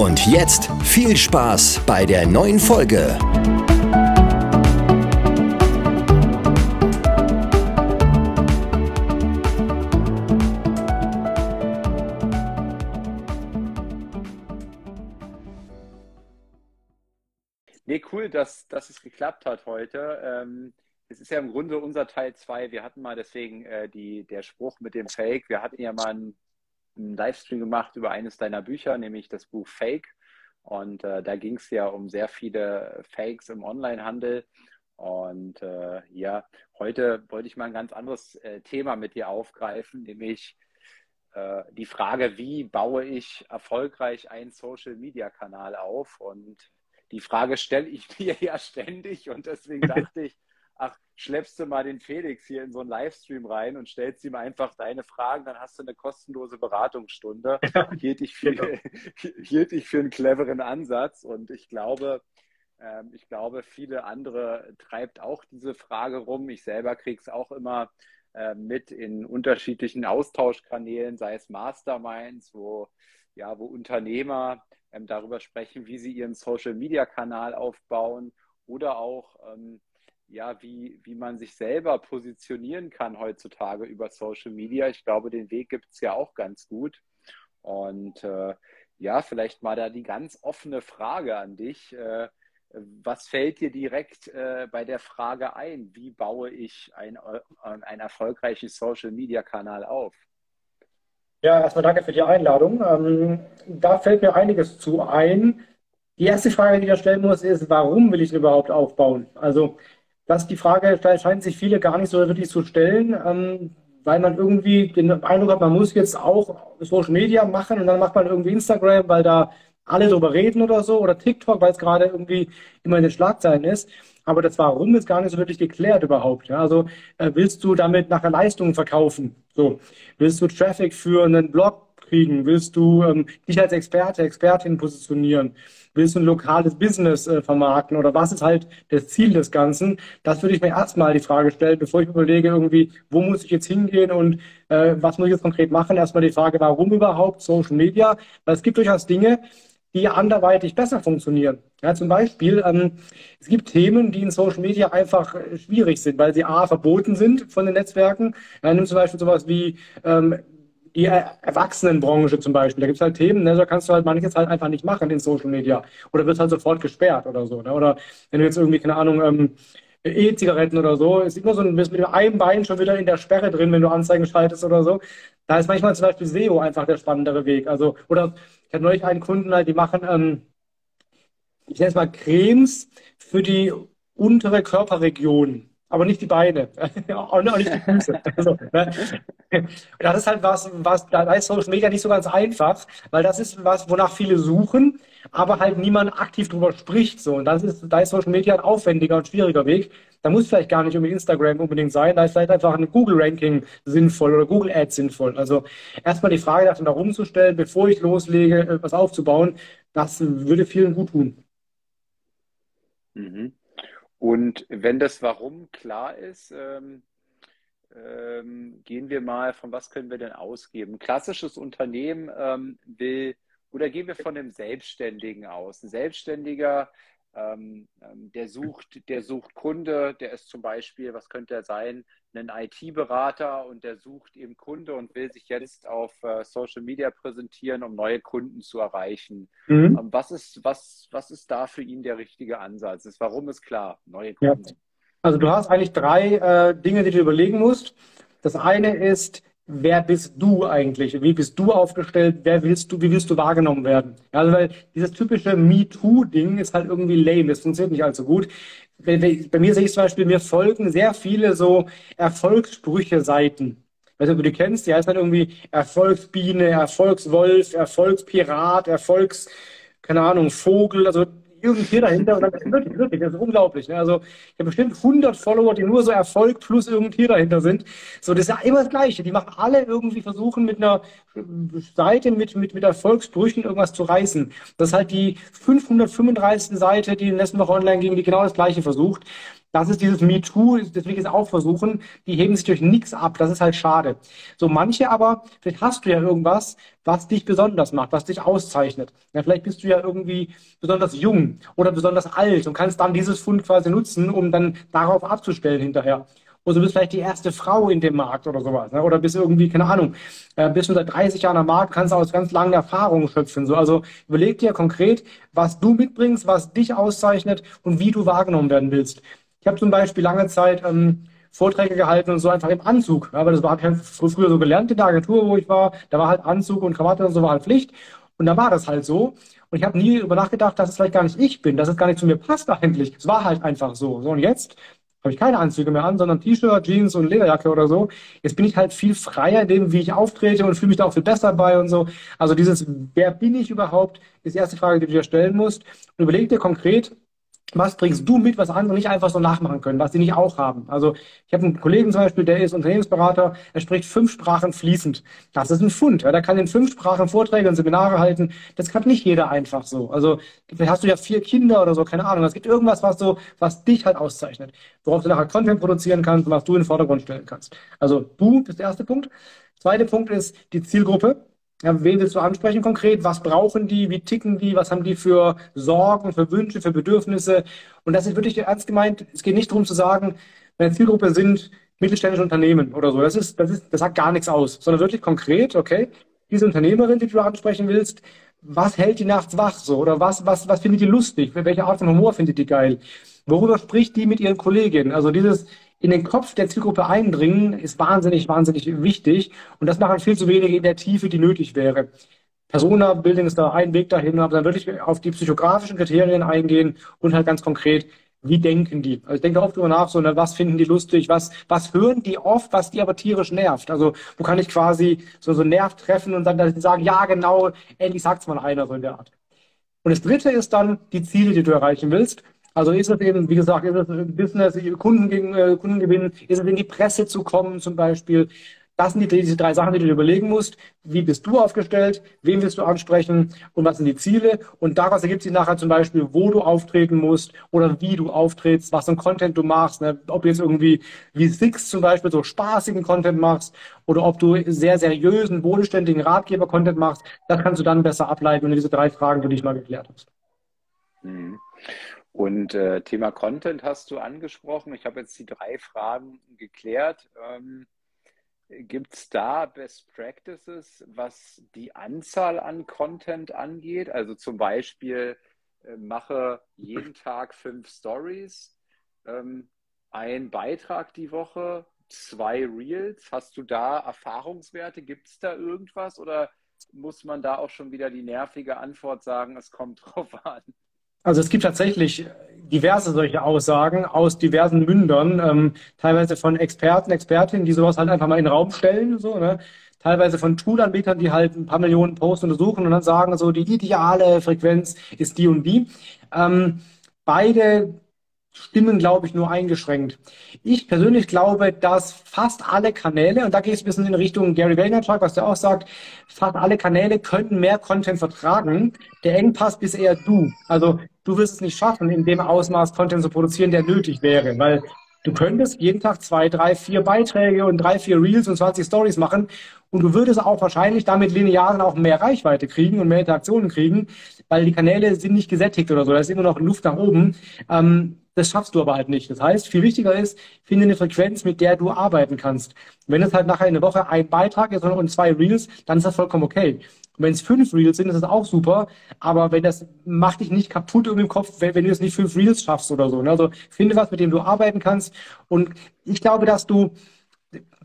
Und jetzt viel Spaß bei der neuen Folge. Nee, cool, dass, dass es geklappt hat heute. Ähm, es ist ja im Grunde unser Teil 2. Wir hatten mal deswegen äh, die, der Spruch mit dem Fake. Wir hatten ja mal einen einen Livestream gemacht über eines deiner Bücher, nämlich das Buch Fake. Und äh, da ging es ja um sehr viele Fakes im Onlinehandel. Und äh, ja, heute wollte ich mal ein ganz anderes äh, Thema mit dir aufgreifen, nämlich äh, die Frage, wie baue ich erfolgreich einen Social-Media-Kanal auf? Und die Frage stelle ich mir ja ständig und deswegen dachte ich, ach, schleppst du mal den Felix hier in so einen Livestream rein und stellst ihm einfach deine Fragen, dann hast du eine kostenlose Beratungsstunde. Ja, hielt, ich für, genau. hielt ich für einen cleveren Ansatz und ich glaube, ähm, ich glaube, viele andere treibt auch diese Frage rum. Ich selber kriege es auch immer äh, mit in unterschiedlichen Austauschkanälen, sei es Masterminds, wo, ja, wo Unternehmer ähm, darüber sprechen, wie sie ihren Social-Media-Kanal aufbauen oder auch ähm, ja, wie, wie man sich selber positionieren kann heutzutage über Social Media. Ich glaube, den Weg gibt es ja auch ganz gut. Und äh, ja, vielleicht mal da die ganz offene Frage an dich. Äh, was fällt dir direkt äh, bei der Frage ein? Wie baue ich ein, äh, einen erfolgreichen Social-Media-Kanal auf? Ja, erstmal danke für die Einladung. Ähm, da fällt mir einiges zu ein. Die erste Frage, die ich da stellen muss, ist, warum will ich überhaupt aufbauen? Also dass die Frage scheinen sich viele gar nicht so wirklich zu stellen, ähm, weil man irgendwie den Eindruck hat, man muss jetzt auch Social Media machen und dann macht man irgendwie Instagram, weil da alle drüber reden oder so, oder TikTok, weil es gerade irgendwie immer in den Schlagzeilen ist. Aber das Warum ist gar nicht so wirklich geklärt überhaupt. Ja? Also äh, willst du damit nachher Leistungen verkaufen? So, willst du Traffic für einen Blog kriegen? Willst du ähm, dich als Experte, Expertin positionieren? Willst du ein lokales Business äh, vermarkten oder was ist halt das Ziel des Ganzen? Das würde ich mir erstmal die Frage stellen, bevor ich überlege, irgendwie, wo muss ich jetzt hingehen und äh, was muss ich jetzt konkret machen? Erstmal die Frage, warum überhaupt Social Media? Weil es gibt durchaus Dinge, die anderweitig besser funktionieren. Ja, zum Beispiel, ähm, es gibt Themen, die in Social Media einfach äh, schwierig sind, weil sie A, verboten sind von den Netzwerken. Ja, nimm zum Beispiel sowas wie ähm, die Erwachsenenbranche zum Beispiel. Da gibt es halt Themen, ne, da kannst du halt manches halt einfach nicht machen in Social Media. Oder wird halt sofort gesperrt oder so. Ne? Oder wenn du jetzt irgendwie, keine Ahnung, ähm, E-Zigaretten oder so, ist immer so ein bisschen mit einem Bein schon wieder in der Sperre drin, wenn du Anzeigen schaltest oder so. Da ist manchmal zum Beispiel SEO einfach der spannendere Weg. Also, oder ich hatte neulich einen Kunden, halt, die machen, ähm, ich nenne es mal Cremes für die untere Körperregion aber nicht die Beine. auch nicht die Füße. Also, ne? Das ist halt was, was, da ist Social Media nicht so ganz einfach, weil das ist was, wonach viele suchen, aber halt niemand aktiv drüber spricht. So. Und das ist, da ist Social Media ein aufwendiger und schwieriger Weg. Da muss vielleicht gar nicht irgendwie Instagram unbedingt sein, da ist vielleicht einfach ein Google-Ranking sinnvoll oder Google Ads sinnvoll. Also erstmal die Frage dachte, da rumzustellen, bevor ich loslege, äh, was aufzubauen, das würde vielen gut tun. Mhm. Und wenn das Warum klar ist, ähm, ähm, gehen wir mal, von was können wir denn ausgeben? Ein klassisches Unternehmen ähm, will, oder gehen wir von dem Selbstständigen aus? Ein Selbstständiger ähm, ähm, der sucht, der sucht Kunde, der ist zum Beispiel, was könnte er sein, ein IT-Berater und der sucht eben Kunde und will sich jetzt auf äh, Social Media präsentieren, um neue Kunden zu erreichen. Mhm. Ähm, was, ist, was, was ist da für ihn der richtige Ansatz? Das Warum ist klar, neue Kunden. Ja. Also du hast eigentlich drei äh, Dinge, die du überlegen musst. Das eine ist, wer bist du eigentlich? Wie bist du aufgestellt? Wer willst du, wie willst du wahrgenommen werden? Also weil dieses typische MeToo-Ding ist halt irgendwie lame, das funktioniert nicht allzu gut. Bei mir sehe ich zum Beispiel, mir folgen sehr viele so Erfolgssprüche-Seiten. Weißt du die kennst, die heißt halt irgendwie Erfolgsbiene, Erfolgswolf, Erfolgspirat, Erfolgs, keine Ahnung, Vogel, also irgendwie dahinter. Und dann, wirklich, wirklich, das ist unglaublich. Ne? Also ich habe bestimmt 100 Follower, die nur so Erfolg plus irgendwie dahinter sind. So, das ist ja immer das Gleiche. Die machen alle irgendwie versuchen mit einer Seite mit, mit, mit Erfolgsbrüchen irgendwas zu reißen. Das ist halt die 535. Seite, die in letzten Woche online ging, die genau das Gleiche versucht. Das ist dieses MeToo, ich jetzt auch versuchen. Die heben sich durch nichts ab. Das ist halt schade. So manche aber, vielleicht hast du ja irgendwas, was dich besonders macht, was dich auszeichnet. Ja, vielleicht bist du ja irgendwie besonders jung oder besonders alt und kannst dann dieses Fund quasi nutzen, um dann darauf abzustellen hinterher. Oder du bist vielleicht die erste Frau in dem Markt oder sowas. Ne? Oder bist irgendwie, keine Ahnung, äh, bist du seit 30 Jahren am Markt, kannst aus ganz langen Erfahrungen schöpfen. So. Also überleg dir konkret, was du mitbringst, was dich auszeichnet und wie du wahrgenommen werden willst. Ich habe zum Beispiel lange Zeit ähm, Vorträge gehalten und so einfach im Anzug. Ja, weil das war halt früher so gelernt in der Agentur, wo ich war. Da war halt Anzug und Krawatte und so war halt Pflicht. Und da war das halt so. Und ich habe nie darüber nachgedacht, dass es vielleicht gar nicht ich bin, dass es gar nicht zu mir passt eigentlich. Es war halt einfach so. So und jetzt habe ich keine Anzüge mehr an, sondern T-Shirt, Jeans und Lederjacke oder so. Jetzt bin ich halt viel freier in dem, wie ich auftrete und fühle mich da auch viel besser bei und so. Also dieses, wer bin ich überhaupt, ist die erste Frage, die du dir stellen musst. Und überleg dir konkret, was bringst du mit, was andere nicht einfach so nachmachen können, was sie nicht auch haben? Also ich habe einen Kollegen zum Beispiel, der ist Unternehmensberater, er spricht fünf Sprachen fließend. Das ist ein Fund. Ja, der kann in fünf Sprachen Vorträge und Seminare halten. Das kann nicht jeder einfach so. Also vielleicht hast du ja vier Kinder oder so, keine Ahnung. Es gibt irgendwas, was so, was dich halt auszeichnet, worauf du nachher Content produzieren kannst und was du in den Vordergrund stellen kannst. Also du bist der erste Punkt. Zweiter Punkt ist die Zielgruppe. Ja, wen willst du ansprechen konkret? Was brauchen die? Wie ticken die? Was haben die für Sorgen, für Wünsche, für Bedürfnisse? Und das ist wirklich ernst gemeint. Es geht nicht darum zu sagen, meine Zielgruppe sind mittelständische Unternehmen oder so. Das ist, das ist, das sagt gar nichts aus, sondern wirklich konkret, okay? Diese Unternehmerin, die du ansprechen willst, was hält die nachts wach so? Oder was, was, was findet die lustig? Welche Art von Humor findet die geil? Worüber spricht die mit ihren Kolleginnen? Also dieses, in den Kopf der Zielgruppe eindringen, ist wahnsinnig, wahnsinnig wichtig. Und das machen viel zu wenige in der Tiefe, die nötig wäre. Persona-Building ist da ein Weg dahin, aber dann wirklich auf die psychografischen Kriterien eingehen und halt ganz konkret, wie denken die? Also ich denke oft drüber nach, so, ne, was finden die lustig, was, was hören die oft, was die aber tierisch nervt? Also wo kann ich quasi so, so Nerv treffen und dann sagen, ja genau, endlich sagt's mal einer so in der Art. Und das dritte ist dann die Ziele, die du erreichen willst. Also ist es eben, wie gesagt, ist es Business, Kunden gegen äh, Kunden gewinnen, ist es in die Presse zu kommen zum Beispiel. Das sind die, diese drei Sachen, die du dir überlegen musst. Wie bist du aufgestellt? Wen willst du ansprechen? Und was sind die Ziele? Und daraus ergibt sich nachher zum Beispiel, wo du auftreten musst oder wie du auftrittst, was für ein Content du machst. Ne? Ob du jetzt irgendwie wie Six zum Beispiel so spaßigen Content machst oder ob du sehr seriösen, bodenständigen Ratgeber-Content machst. Das kannst du dann besser ableiten, wenn du diese drei Fragen für dich mal geklärt hast. Mhm. Und äh, Thema Content hast du angesprochen. Ich habe jetzt die drei Fragen geklärt. Ähm, Gibt es da Best Practices, was die Anzahl an Content angeht? Also zum Beispiel äh, mache jeden Tag fünf Stories, ähm, ein Beitrag die Woche, zwei Reels. Hast du da Erfahrungswerte? Gibt es da irgendwas oder muss man da auch schon wieder die nervige Antwort sagen, es kommt drauf an? Also es gibt tatsächlich diverse solche Aussagen aus diversen Mündern, ähm, teilweise von Experten, Expertinnen, die sowas halt einfach mal in den Raum stellen, so, ne? teilweise von Toolanbietern, die halt ein paar Millionen Posts untersuchen und dann sagen, so die ideale Frequenz ist die und die. Ähm, beide stimmen, glaube ich, nur eingeschränkt. Ich persönlich glaube, dass fast alle Kanäle, und da geht es ein bisschen in Richtung Gary Vaynerchuk, was der auch sagt, fast alle Kanäle könnten mehr Content vertragen. Der Engpass bist eher du. Also du wirst es nicht schaffen, in dem Ausmaß Content zu produzieren, der nötig wäre, weil du könntest jeden Tag zwei, drei, vier Beiträge und drei, vier Reels und 20 Stories machen und du würdest auch wahrscheinlich damit linearen auch mehr Reichweite kriegen und mehr Interaktionen kriegen, weil die Kanäle sind nicht gesättigt oder so. Da ist immer noch Luft nach oben. Ähm, das schaffst du aber halt nicht. Das heißt, viel wichtiger ist, finde eine Frequenz, mit der du arbeiten kannst. Wenn es halt nachher in der Woche ein Beitrag ist und zwei Reels, dann ist das vollkommen okay. Wenn es fünf Reels sind, ist das auch super. Aber wenn das macht dich nicht kaputt im Kopf, wenn, wenn du jetzt nicht fünf Reels schaffst oder so. Ne? Also finde was, mit dem du arbeiten kannst. Und ich glaube, dass du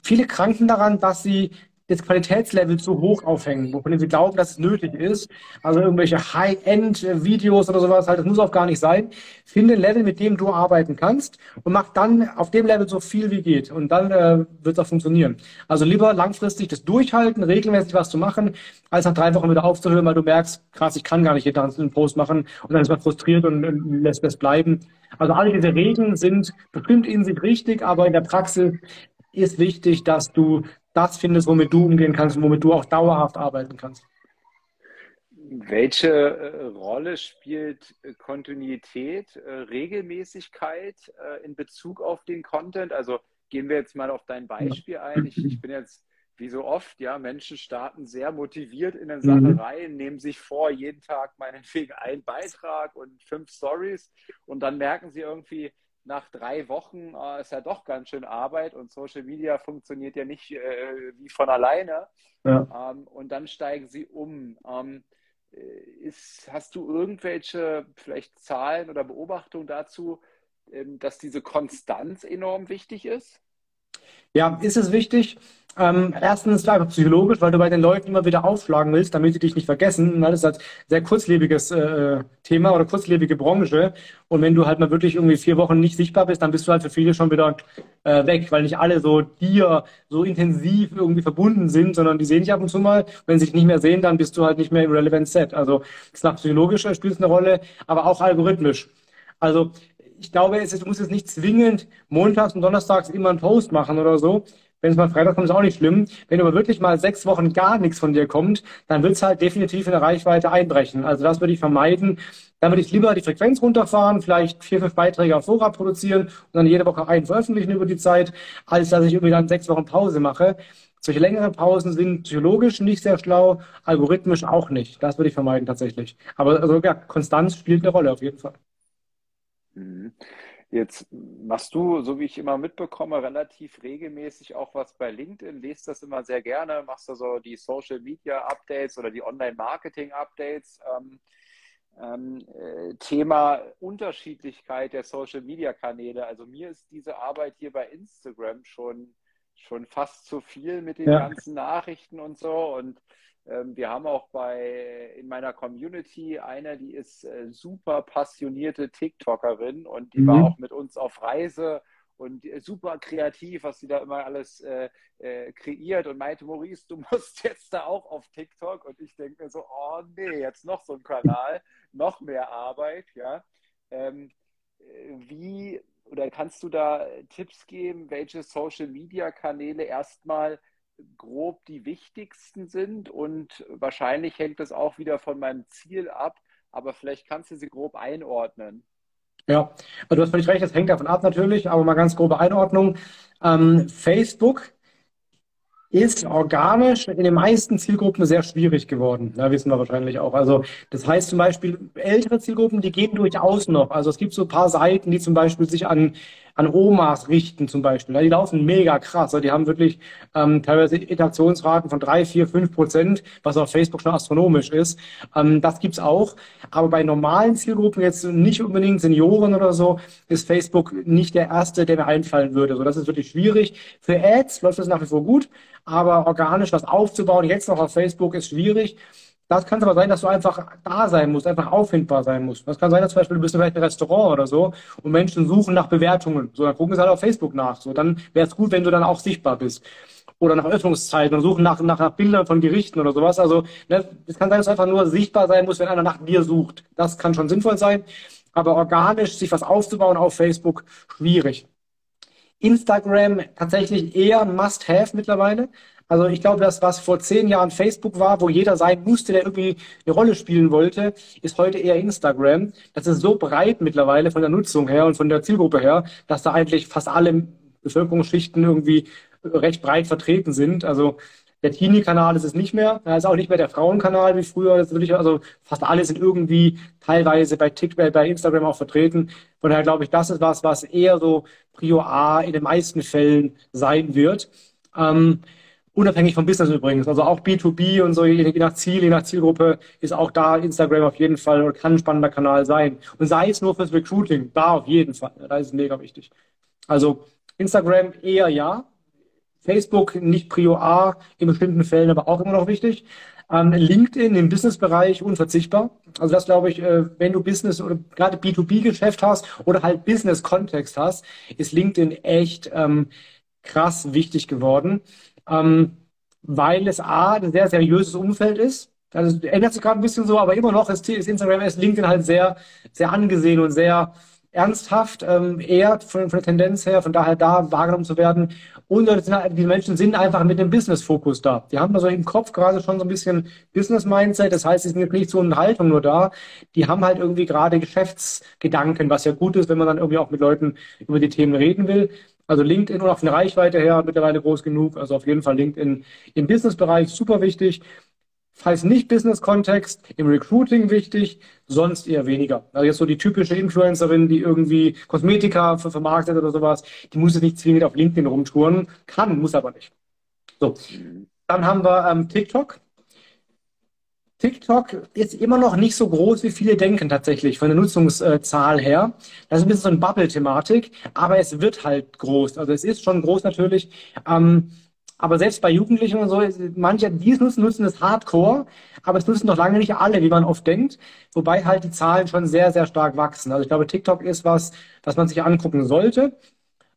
viele kranken daran, dass sie das Qualitätslevel zu hoch aufhängen, wovon sie glauben, dass es nötig ist. Also irgendwelche High-End-Videos oder sowas, halt, das muss auch gar nicht sein. Finde ein Level, mit dem du arbeiten kannst und mach dann auf dem Level so viel wie geht. Und dann äh, wird es auch funktionieren. Also lieber langfristig das durchhalten, regelmäßig was zu machen, als nach drei Wochen wieder aufzuhören, weil du merkst, krass, ich kann gar nicht jeden Tag einen Post machen und dann ist man frustriert und, lässt es bleiben. Also alle diese Regeln sind bestimmt in sich richtig, aber in der Praxis ist wichtig, dass du das findest, womit du umgehen kannst und womit du auch dauerhaft arbeiten kannst. Welche äh, Rolle spielt äh, Kontinuität, äh, Regelmäßigkeit in Bezug auf den Content? Also gehen wir jetzt mal auf dein Beispiel ein. Ich, ich bin jetzt wie so oft, ja, Menschen starten sehr motiviert in eine Sache mhm. rein, nehmen sich vor, jeden Tag meinetwegen einen Beitrag und fünf Stories und dann merken sie irgendwie, nach drei Wochen äh, ist ja doch ganz schön Arbeit und Social Media funktioniert ja nicht äh, wie von alleine. Ja. Ähm, und dann steigen sie um. Ähm, äh, ist, hast du irgendwelche vielleicht Zahlen oder Beobachtungen dazu, ähm, dass diese Konstanz enorm wichtig ist? Ja, ist es wichtig. Ähm, erstens einfach psychologisch, weil du bei den Leuten immer wieder aufschlagen willst, damit sie dich nicht vergessen. Das ist halt sehr kurzlebiges äh, Thema oder kurzlebige Branche. Und wenn du halt mal wirklich irgendwie vier Wochen nicht sichtbar bist, dann bist du halt für viele schon wieder äh, weg, weil nicht alle so dir so intensiv irgendwie verbunden sind, sondern die sehen dich ab und zu mal. Wenn sie dich nicht mehr sehen, dann bist du halt nicht mehr im Relevant Set. Also das nach psychologisch spielt eine Rolle, aber auch algorithmisch. Also ich glaube, es, du musst jetzt nicht zwingend montags und donnerstags immer einen Post machen oder so. Wenn es mal Freitag kommt, ist auch nicht schlimm. Wenn aber wirklich mal sechs Wochen gar nichts von dir kommt, dann wird es halt definitiv in der Reichweite einbrechen. Also das würde ich vermeiden. Dann würde ich lieber die Frequenz runterfahren, vielleicht vier, fünf Beiträge auf Vorrat produzieren und dann jede Woche einen veröffentlichen über die Zeit, als dass ich irgendwie dann sechs Wochen Pause mache. Solche längeren Pausen sind psychologisch nicht sehr schlau, algorithmisch auch nicht. Das würde ich vermeiden tatsächlich. Aber also ja, Konstanz spielt eine Rolle auf jeden Fall. Mhm. Jetzt machst du, so wie ich immer mitbekomme, relativ regelmäßig auch was bei LinkedIn, lest das immer sehr gerne, machst du so die Social Media Updates oder die Online Marketing Updates. Ähm, ähm, äh, Thema Unterschiedlichkeit der Social Media Kanäle. Also mir ist diese Arbeit hier bei Instagram schon, schon fast zu viel mit den ja. ganzen Nachrichten und so. Und wir haben auch bei in meiner Community eine, die ist äh, super passionierte TikTokerin und die mhm. war auch mit uns auf Reise und äh, super kreativ, was sie da immer alles äh, äh, kreiert und meinte, Maurice, du musst jetzt da auch auf TikTok und ich denke mir so, oh nee, jetzt noch so ein Kanal, noch mehr Arbeit, ja. Ähm, wie oder kannst du da Tipps geben, welche Social Media Kanäle erstmal grob die wichtigsten sind und wahrscheinlich hängt das auch wieder von meinem Ziel ab, aber vielleicht kannst du sie grob einordnen. Ja, also du hast völlig recht, das hängt davon ab natürlich, aber mal ganz grobe Einordnung. Ähm, Facebook ist organisch in den meisten Zielgruppen sehr schwierig geworden. Da wissen wir wahrscheinlich auch. Also das heißt zum Beispiel, ältere Zielgruppen, die gehen durchaus noch. Also es gibt so ein paar Seiten, die zum Beispiel sich an an Omas richten zum Beispiel. Die laufen mega krass. Die haben wirklich ähm, teilweise Interaktionsraten von drei, vier, fünf Prozent, was auf Facebook schon astronomisch ist. Ähm, das gibt's auch. Aber bei normalen Zielgruppen, jetzt nicht unbedingt Senioren oder so, ist Facebook nicht der erste, der mir einfallen würde. So, das ist wirklich schwierig. Für Ads läuft das nach wie vor gut, aber organisch was aufzubauen, jetzt noch auf Facebook, ist schwierig. Das kann aber sein, dass du einfach da sein musst, einfach auffindbar sein musst. Das kann sein, dass zum Beispiel du bist vielleicht ein Restaurant oder so und Menschen suchen nach Bewertungen. So, dann gucken sie halt auf Facebook nach. So, dann wäre es gut, wenn du dann auch sichtbar bist. Oder nach Öffnungszeiten und suchen nach, nach, nach Bildern von Gerichten oder sowas. Also, ne, es kann sein, dass du einfach nur sichtbar sein musst, wenn einer nach dir sucht. Das kann schon sinnvoll sein. Aber organisch sich was aufzubauen auf Facebook, schwierig. Instagram tatsächlich eher Must-Have mittlerweile. Also ich glaube, das, was vor zehn Jahren Facebook war, wo jeder sein musste, der irgendwie eine Rolle spielen wollte, ist heute eher Instagram. Das ist so breit mittlerweile von der Nutzung her und von der Zielgruppe her, dass da eigentlich fast alle Bevölkerungsschichten irgendwie recht breit vertreten sind. Also der Teenie-Kanal ist es nicht mehr. Er ist auch nicht mehr der Frauenkanal wie früher. Das ist wirklich, also fast alle sind irgendwie teilweise bei TikTok, bei Instagram auch vertreten. Von daher glaube ich, das ist was, was eher so Prior A in den meisten Fällen sein wird. Ähm, Unabhängig vom Business übrigens. Also auch B2B und so, je nach Ziel, je nach Zielgruppe ist auch da Instagram auf jeden Fall oder kann ein spannender Kanal sein. Und sei es nur fürs Recruiting, da auf jeden Fall. Da ist es mega wichtig. Also Instagram eher ja. Facebook nicht Prio A, in bestimmten Fällen aber auch immer noch wichtig. Ähm, LinkedIn im Businessbereich unverzichtbar. Also das glaube ich, äh, wenn du Business oder gerade B2B-Geschäft hast oder halt Business-Kontext hast, ist LinkedIn echt ähm, krass wichtig geworden, ähm, weil es A, ein sehr seriöses Umfeld ist. Also ändert sich gerade ein bisschen so, aber immer noch ist, ist Instagram, ist LinkedIn halt sehr, sehr angesehen und sehr ernsthaft, ähm, eher von, von der Tendenz her, von daher da wahrgenommen zu werden. Und halt, die Menschen sind einfach mit dem Business-Fokus da. Die haben also im Kopf gerade schon so ein bisschen Business-Mindset. Das heißt, sie sind jetzt nicht zur Unterhaltung nur da. Die haben halt irgendwie gerade Geschäftsgedanken, was ja gut ist, wenn man dann irgendwie auch mit Leuten über die Themen reden will. Also LinkedIn und auf eine Reichweite her mittlerweile groß genug. Also auf jeden Fall LinkedIn im Business-Bereich super wichtig. Falls nicht Business-Kontext, im Recruiting wichtig, sonst eher weniger. Also jetzt so die typische Influencerin, die irgendwie Kosmetika vermarktet oder sowas, die muss jetzt nicht zwingend auf LinkedIn rumtouren, kann, muss aber nicht. So, dann haben wir ähm, TikTok. TikTok ist immer noch nicht so groß, wie viele denken tatsächlich, von der Nutzungszahl her. Das ist ein bisschen so eine Bubble-Thematik, aber es wird halt groß. Also es ist schon groß natürlich. Ähm, aber selbst bei Jugendlichen und so, manche, die es nutzen, nutzen es hardcore, aber es nutzen noch lange nicht alle, wie man oft denkt. Wobei halt die Zahlen schon sehr, sehr stark wachsen. Also ich glaube, TikTok ist was, was man sich angucken sollte.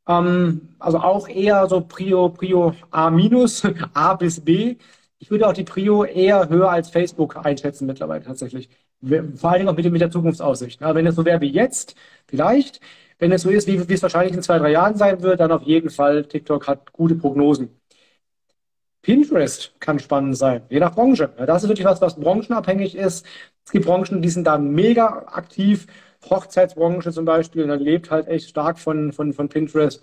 Ähm, also auch eher so Prio, Prio A minus, A bis B. Ich würde auch die Prio eher höher als Facebook einschätzen mittlerweile tatsächlich. Vor allen Dingen auch mit, mit der Zukunftsaussicht. Aber wenn es so wäre wie jetzt, vielleicht. Wenn es so ist, wie, wie es wahrscheinlich in zwei, drei Jahren sein wird, dann auf jeden Fall TikTok hat gute Prognosen. Pinterest kann spannend sein, je nach Branche. Das ist wirklich was, was branchenabhängig ist. Es gibt Branchen, die sind da mega aktiv. Hochzeitsbranche zum Beispiel, dann lebt halt echt stark von, von, von Pinterest.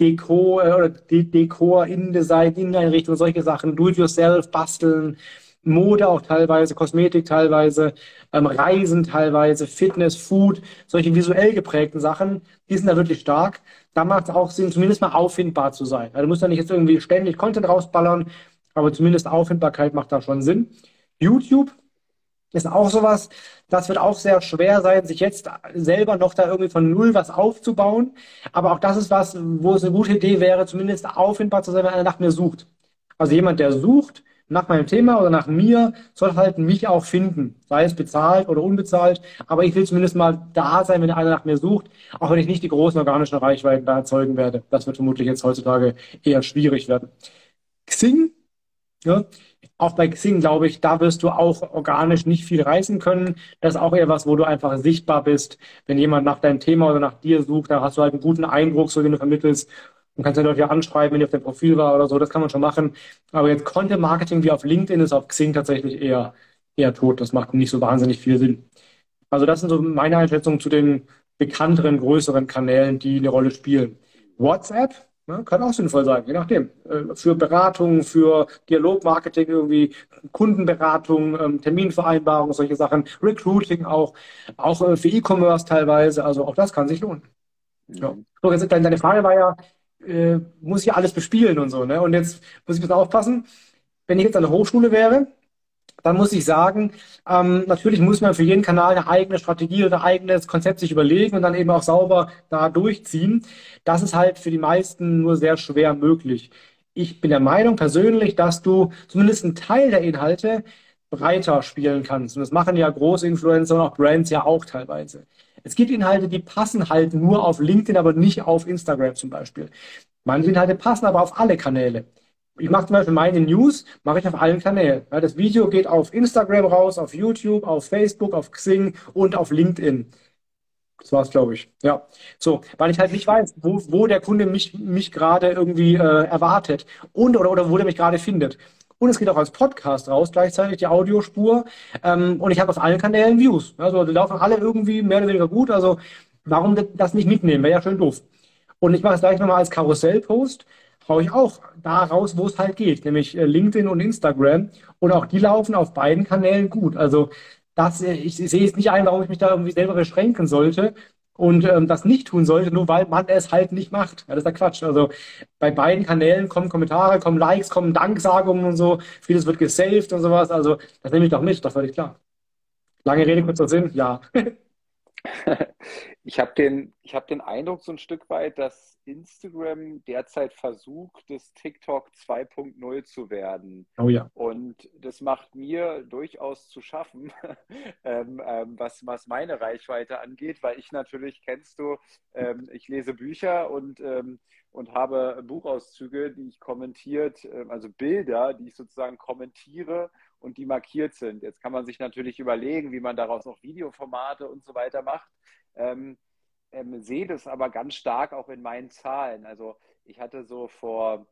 Deko äh, Dekor, Innendesign, Inneneinrichtung, solche Sachen, Do-it-yourself, basteln, Mode auch teilweise, Kosmetik teilweise, ähm, Reisen teilweise, Fitness, Food, solche visuell geprägten Sachen, die sind da wirklich stark. Da macht es auch Sinn, zumindest mal auffindbar zu sein. Also du musst ja nicht jetzt irgendwie ständig Content rausballern, aber zumindest Auffindbarkeit macht da schon Sinn. YouTube ist auch sowas, das wird auch sehr schwer sein, sich jetzt selber noch da irgendwie von Null was aufzubauen. Aber auch das ist was, wo es eine gute Idee wäre, zumindest auffindbar zu sein, wenn einer nach mir sucht. Also jemand, der sucht, nach meinem Thema oder nach mir soll halt mich auch finden, sei es bezahlt oder unbezahlt. Aber ich will zumindest mal da sein, wenn einer nach mir sucht, auch wenn ich nicht die großen organischen Reichweiten da erzeugen werde. Das wird vermutlich jetzt heutzutage eher schwierig werden. Xing, ja, auch bei Xing glaube ich, da wirst du auch organisch nicht viel reißen können. Das ist auch eher was, wo du einfach sichtbar bist. Wenn jemand nach deinem Thema oder nach dir sucht, da hast du halt einen guten Eindruck, so den du vermittelst man kann es ja Leute anschreiben, wenn die auf dem Profil war oder so, das kann man schon machen. Aber jetzt Content Marketing wie auf LinkedIn ist auf Xing tatsächlich eher, eher tot. Das macht nicht so wahnsinnig viel Sinn. Also das sind so meine Einschätzungen zu den bekannteren, größeren Kanälen, die eine Rolle spielen. WhatsApp ne, kann auch sinnvoll sein, je nachdem. Äh, für Beratung, für Dialogmarketing irgendwie, Kundenberatung, ähm, Terminvereinbarung, solche Sachen, Recruiting auch, auch äh, für E-Commerce teilweise. Also auch das kann sich lohnen. Ja. So, jetzt, deine Frage war ja, äh, muss ich alles bespielen und so. Ne? Und jetzt muss ich ein bisschen aufpassen. Wenn ich jetzt an der Hochschule wäre, dann muss ich sagen, ähm, natürlich muss man für jeden Kanal eine eigene Strategie oder ein eigenes Konzept sich überlegen und dann eben auch sauber da durchziehen. Das ist halt für die meisten nur sehr schwer möglich. Ich bin der Meinung persönlich, dass du zumindest einen Teil der Inhalte breiter spielen kannst. Und das machen ja große Influencer und auch Brands ja auch teilweise. Es gibt Inhalte, die passen halt nur auf LinkedIn, aber nicht auf Instagram zum Beispiel. Manche Inhalte passen aber auf alle Kanäle. Ich mache zum Beispiel meine News, mache ich auf allen Kanälen. das Video geht auf Instagram raus, auf YouTube, auf Facebook, auf Xing und auf LinkedIn. Das war's, glaube ich. Ja. So, weil ich halt nicht weiß, wo, wo der Kunde mich, mich gerade irgendwie äh, erwartet und oder, oder wo der mich gerade findet. Und es geht auch als Podcast raus, gleichzeitig die Audiospur. Ähm, und ich habe auf allen Kanälen Views. Also die laufen alle irgendwie mehr oder weniger gut. Also warum das nicht mitnehmen? Wäre ja schön doof. Und ich mache es gleich nochmal als Karussell-Post. Haue ich auch da raus, wo es halt geht, nämlich äh, LinkedIn und Instagram. Und auch die laufen auf beiden Kanälen gut. Also das, äh, ich, sehe jetzt nicht ein, warum ich mich da irgendwie selber beschränken sollte und ähm, das nicht tun sollte, nur weil man es halt nicht macht. Ja, das ist ja Quatsch. Also bei beiden Kanälen kommen Kommentare, kommen Likes, kommen Danksagungen und so. Vieles wird gesaved und sowas. Also das nehme ich doch mit, das völlig klar. Lange Rede, kurzer Sinn, ja. Ich habe den, hab den Eindruck so ein Stück weit, dass Instagram derzeit versucht, das TikTok 2.0 zu werden. Oh ja. Und das macht mir durchaus zu schaffen, ähm, ähm, was, was meine Reichweite angeht, weil ich natürlich, kennst du, ähm, ich lese Bücher und, ähm, und habe Buchauszüge, die ich kommentiert, äh, also Bilder, die ich sozusagen kommentiere und die markiert sind. Jetzt kann man sich natürlich überlegen, wie man daraus auch Videoformate und so weiter macht. Ähm, sehe das aber ganz stark auch in meinen Zahlen. Also ich hatte so vor,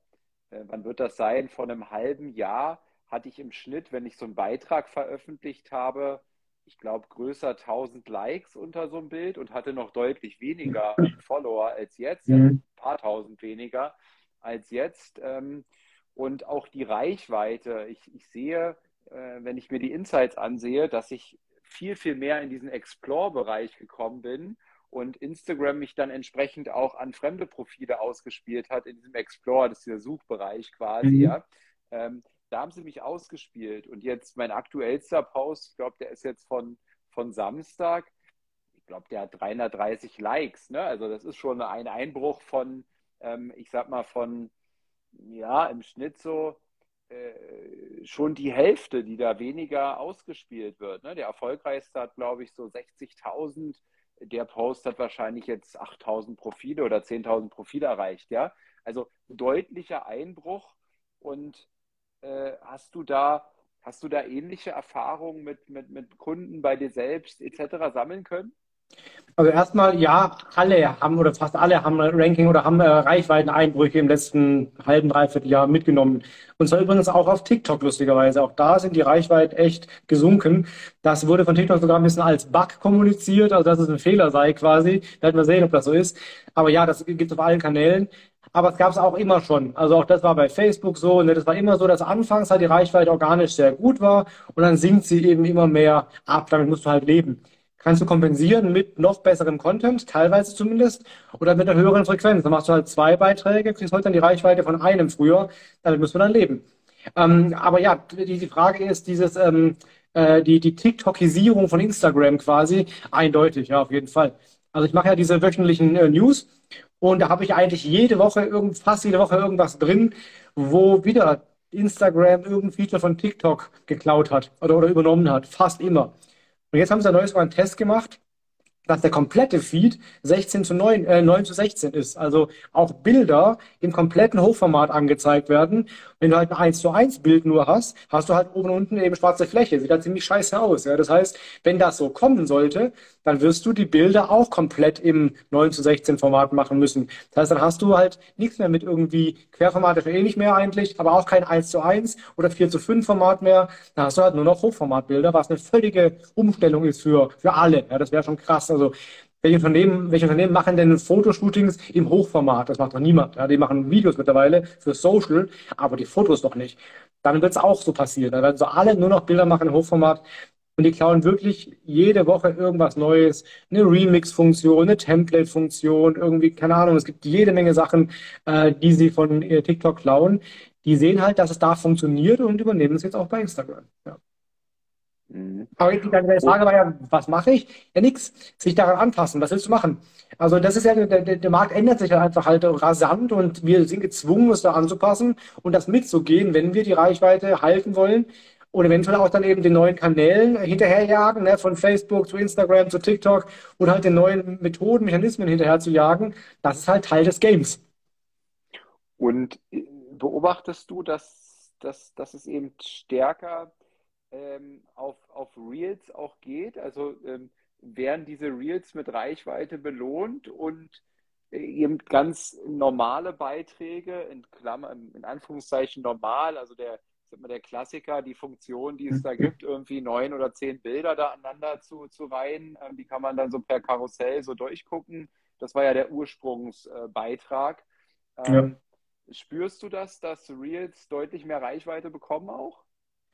äh, wann wird das sein, vor einem halben Jahr hatte ich im Schnitt, wenn ich so einen Beitrag veröffentlicht habe, ich glaube, größer 1000 Likes unter so einem Bild und hatte noch deutlich weniger Follower als jetzt, mhm. ein paar tausend weniger als jetzt. Ähm, und auch die Reichweite, ich, ich sehe, äh, wenn ich mir die Insights ansehe, dass ich viel, viel mehr in diesen Explore-Bereich gekommen bin und Instagram mich dann entsprechend auch an fremde Profile ausgespielt hat in diesem Explore, das ist der Suchbereich quasi, mhm. ja. Ähm, da haben sie mich ausgespielt. Und jetzt mein aktuellster Post, ich glaube, der ist jetzt von, von Samstag, ich glaube, der hat 330 Likes, ne? Also das ist schon ein Einbruch von, ähm, ich sag mal, von, ja, im Schnitt so äh, schon die Hälfte, die da weniger ausgespielt wird. Ne? Der erfolgreichste hat, glaube ich, so 60.000. Der Post hat wahrscheinlich jetzt 8.000 Profile oder 10.000 Profile erreicht. Ja, also deutlicher Einbruch. Und äh, hast du da hast du da ähnliche Erfahrungen mit, mit, mit Kunden bei dir selbst etc. sammeln können? Also erstmal, ja, alle haben oder fast alle haben Ranking oder haben äh, Reichweiteneinbrüche im letzten halben, dreiviertel Jahr mitgenommen. Und zwar übrigens auch auf TikTok lustigerweise. Auch da sind die Reichweiten echt gesunken. Das wurde von TikTok sogar ein bisschen als Bug kommuniziert, also dass es ein Fehler sei quasi. Werden wir sehen, ob das so ist. Aber ja, das gibt es auf allen Kanälen. Aber es gab es auch immer schon. Also auch das war bei Facebook so. Ne? Das war immer so, dass anfangs halt die Reichweite organisch sehr gut war und dann sinkt sie eben immer mehr ab. Damit musst du halt leben kannst du kompensieren mit noch besserem Content, teilweise zumindest, oder mit einer höheren Frequenz. Dann machst du halt zwei Beiträge, kriegst heute dann die Reichweite von einem früher, damit müssen wir dann leben. Ähm, aber ja, die, die Frage ist, dieses, ähm, äh, die, die TikTokisierung von Instagram quasi, eindeutig, ja, auf jeden Fall. Also ich mache ja diese wöchentlichen äh, News und da habe ich eigentlich jede Woche, irgend, fast jede Woche irgendwas drin, wo wieder Instagram irgendein Feature von TikTok geklaut hat oder, oder übernommen hat. Fast immer. Und jetzt haben sie ein neues Mal einen Test gemacht, dass der komplette Feed 16 zu 9, äh, 9 zu 16 ist. Also auch Bilder im kompletten Hochformat angezeigt werden. Wenn du halt ein 1 zu 1 Bild nur hast, hast du halt oben und unten eben schwarze Fläche. Sieht halt ziemlich scheiße aus. Ja? Das heißt, wenn das so kommen sollte, dann wirst du die Bilder auch komplett im 9 zu 16 Format machen müssen. Das heißt, dann hast du halt nichts mehr mit irgendwie Querformat, das eh nicht mehr eigentlich, aber auch kein 1 zu 1 oder 4 zu 5 Format mehr. Dann hast du halt nur noch Hochformatbilder, was eine völlige Umstellung ist für, für alle. Ja, das wäre schon krass. Also welche Unternehmen, welche Unternehmen machen denn Fotoshootings im Hochformat? Das macht doch niemand. Ja, die machen Videos mittlerweile für Social, aber die Fotos doch nicht. Dann wird es auch so passieren. Da werden so alle nur noch Bilder machen im Hochformat. Und die klauen wirklich jede Woche irgendwas Neues. Eine Remix-Funktion, eine Template-Funktion, irgendwie, keine Ahnung. Es gibt jede Menge Sachen, äh, die sie von äh, TikTok klauen. Die sehen halt, dass es da funktioniert und übernehmen es jetzt auch bei Instagram. Ja. Mhm. Aber die Frage war ja, was mache ich? Ja, nix. Sich daran anpassen. Was willst du machen? Also das ist ja, der, der Markt ändert sich ja einfach halt rasant und wir sind gezwungen, uns da anzupassen und das mitzugehen, wenn wir die Reichweite halten wollen und eventuell auch dann eben den neuen Kanälen hinterherjagen, ne, von Facebook zu Instagram zu TikTok und halt den neuen Methoden, Mechanismen hinterher zu jagen. Das ist halt Teil des Games. Und äh, beobachtest du, dass, dass, dass es eben stärker ähm, auf, auf Reels auch geht. Also ähm, werden diese Reels mit Reichweite belohnt und äh, eben ganz normale Beiträge, in Klammern, in Anführungszeichen normal, also der, mal, der Klassiker, die Funktion, die es da gibt, irgendwie neun oder zehn Bilder da aneinander zu, zu reihen, ähm, die kann man dann so per Karussell so durchgucken. Das war ja der Ursprungsbeitrag. Äh, ja. Spürst du das, dass Reels deutlich mehr Reichweite bekommen auch?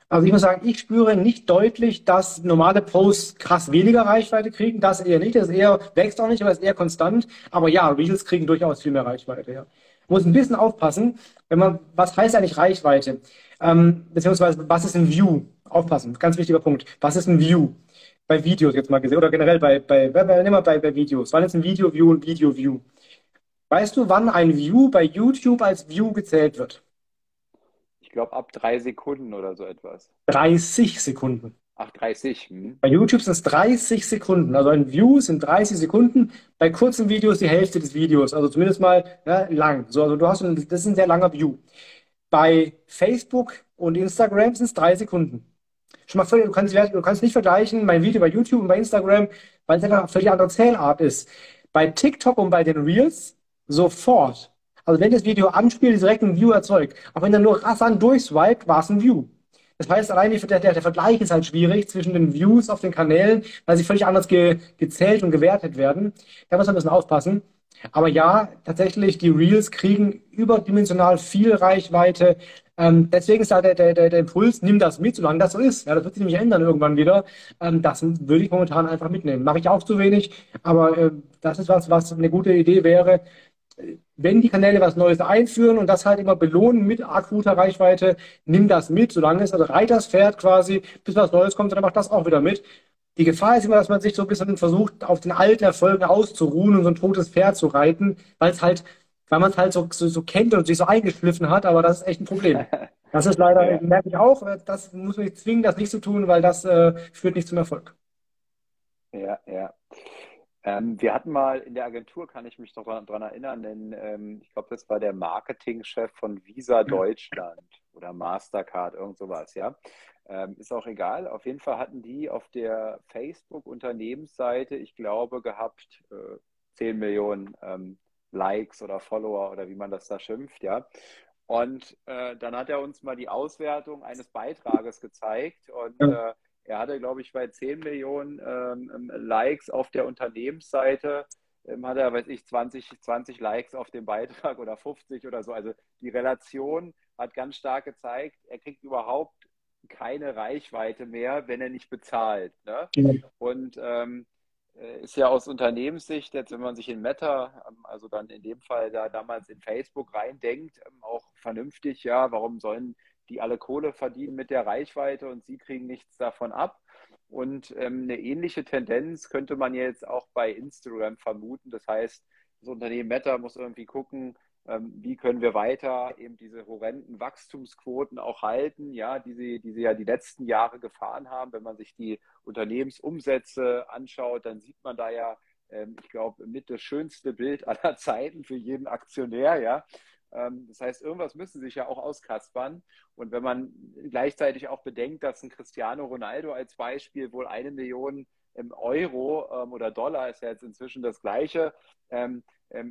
Also ich muss sagen, ich spüre nicht deutlich, dass normale Posts krass weniger Reichweite kriegen. Das eher nicht. Das eher, wächst auch nicht, aber ist eher konstant. Aber ja, Reels kriegen durchaus viel mehr Reichweite, ja. Muss ein bisschen aufpassen, wenn man, was heißt eigentlich Reichweite? Ähm, beziehungsweise, was ist ein View? Aufpassen, ganz wichtiger Punkt. Was ist ein View? Bei Videos jetzt mal gesehen, oder generell bei, bei, bei, bei, bei, bei Videos. Wann ist ein Video-View und Video-View? Weißt du, wann ein View bei YouTube als View gezählt wird? Ich glaube, ab drei Sekunden oder so etwas. 30 Sekunden. Ach, 30. Hm. Bei YouTube sind es 30 Sekunden. Also ein View sind 30 Sekunden. Bei kurzen Videos die Hälfte des Videos. Also zumindest mal ja, lang. So, also du hast ein, das ist ein sehr langer View. Bei Facebook und Instagram sind es drei Sekunden. Schon mal völlig, du kannst, du kannst nicht vergleichen mein Video bei YouTube und bei Instagram, weil es eine völlig andere Zählart ist. Bei TikTok und bei den Reels sofort. Also wenn das Video anspielt, direkt ein View erzeugt. Auch wenn er nur rasant durchswiped, war es ein View. Das heißt, allein die, der, der, Vergleich ist halt schwierig zwischen den Views auf den Kanälen, weil sie völlig anders ge, gezählt und gewertet werden. Da muss man ein bisschen aufpassen. Aber ja, tatsächlich, die Reels kriegen überdimensional viel Reichweite. Ähm, deswegen ist da der, der, der, Impuls, nimm das mit, solange das so ist. Ja, das wird sich nämlich ändern irgendwann wieder. Ähm, das würde ich momentan einfach mitnehmen. Mache ich auch zu wenig, aber äh, das ist was, was eine gute Idee wäre, wenn die Kanäle was Neues einführen und das halt immer belohnen mit akuter Reichweite, nimm das mit, solange es, also reit das Pferd quasi, bis was Neues kommt, dann macht das auch wieder mit. Die Gefahr ist immer, dass man sich so ein bisschen versucht, auf den alten Erfolgen auszuruhen und so ein totes Pferd zu reiten, weil es halt, weil man es halt so, so, so, kennt und sich so eingeschliffen hat, aber das ist echt ein Problem. Das ist leider, ja. merke ich auch, das muss man nicht zwingen, das nicht zu tun, weil das äh, führt nicht zum Erfolg. Ja, ja. Ähm, wir hatten mal in der Agentur, kann ich mich noch daran erinnern, denn ähm, ich glaube, das war der Marketingchef von Visa mhm. Deutschland oder Mastercard, irgend sowas, ja. Ähm, ist auch egal. Auf jeden Fall hatten die auf der Facebook-Unternehmensseite, ich glaube, gehabt äh, 10 Millionen ähm, Likes oder Follower oder wie man das da schimpft, ja. Und äh, dann hat er uns mal die Auswertung eines Beitrages gezeigt und äh, er hatte, glaube ich, bei 10 Millionen ähm, ähm, Likes auf der Unternehmensseite, ähm, hat er, weiß ich, 20, 20 Likes auf dem Beitrag oder 50 oder so. Also die Relation hat ganz stark gezeigt, er kriegt überhaupt keine Reichweite mehr, wenn er nicht bezahlt. Ne? Mhm. Und ähm, äh, ist ja aus Unternehmenssicht, jetzt wenn man sich in Meta, ähm, also dann in dem Fall da damals in Facebook reindenkt, ähm, auch vernünftig, ja, warum sollen die alle Kohle verdienen mit der Reichweite und sie kriegen nichts davon ab. Und ähm, eine ähnliche Tendenz könnte man jetzt auch bei Instagram vermuten. Das heißt, das Unternehmen Meta muss irgendwie gucken, ähm, wie können wir weiter eben diese horrenden Wachstumsquoten auch halten, ja, die sie, die sie ja die letzten Jahre gefahren haben. Wenn man sich die Unternehmensumsätze anschaut, dann sieht man da ja, ähm, ich glaube, mit das schönste Bild aller Zeiten für jeden Aktionär, ja. Ähm, das heißt, irgendwas müssen sich ja auch auskaspern. Und wenn man gleichzeitig auch bedenkt, dass ein Cristiano Ronaldo als Beispiel wohl eine Million Euro ähm, oder Dollar ist ja jetzt inzwischen das gleiche, ähm,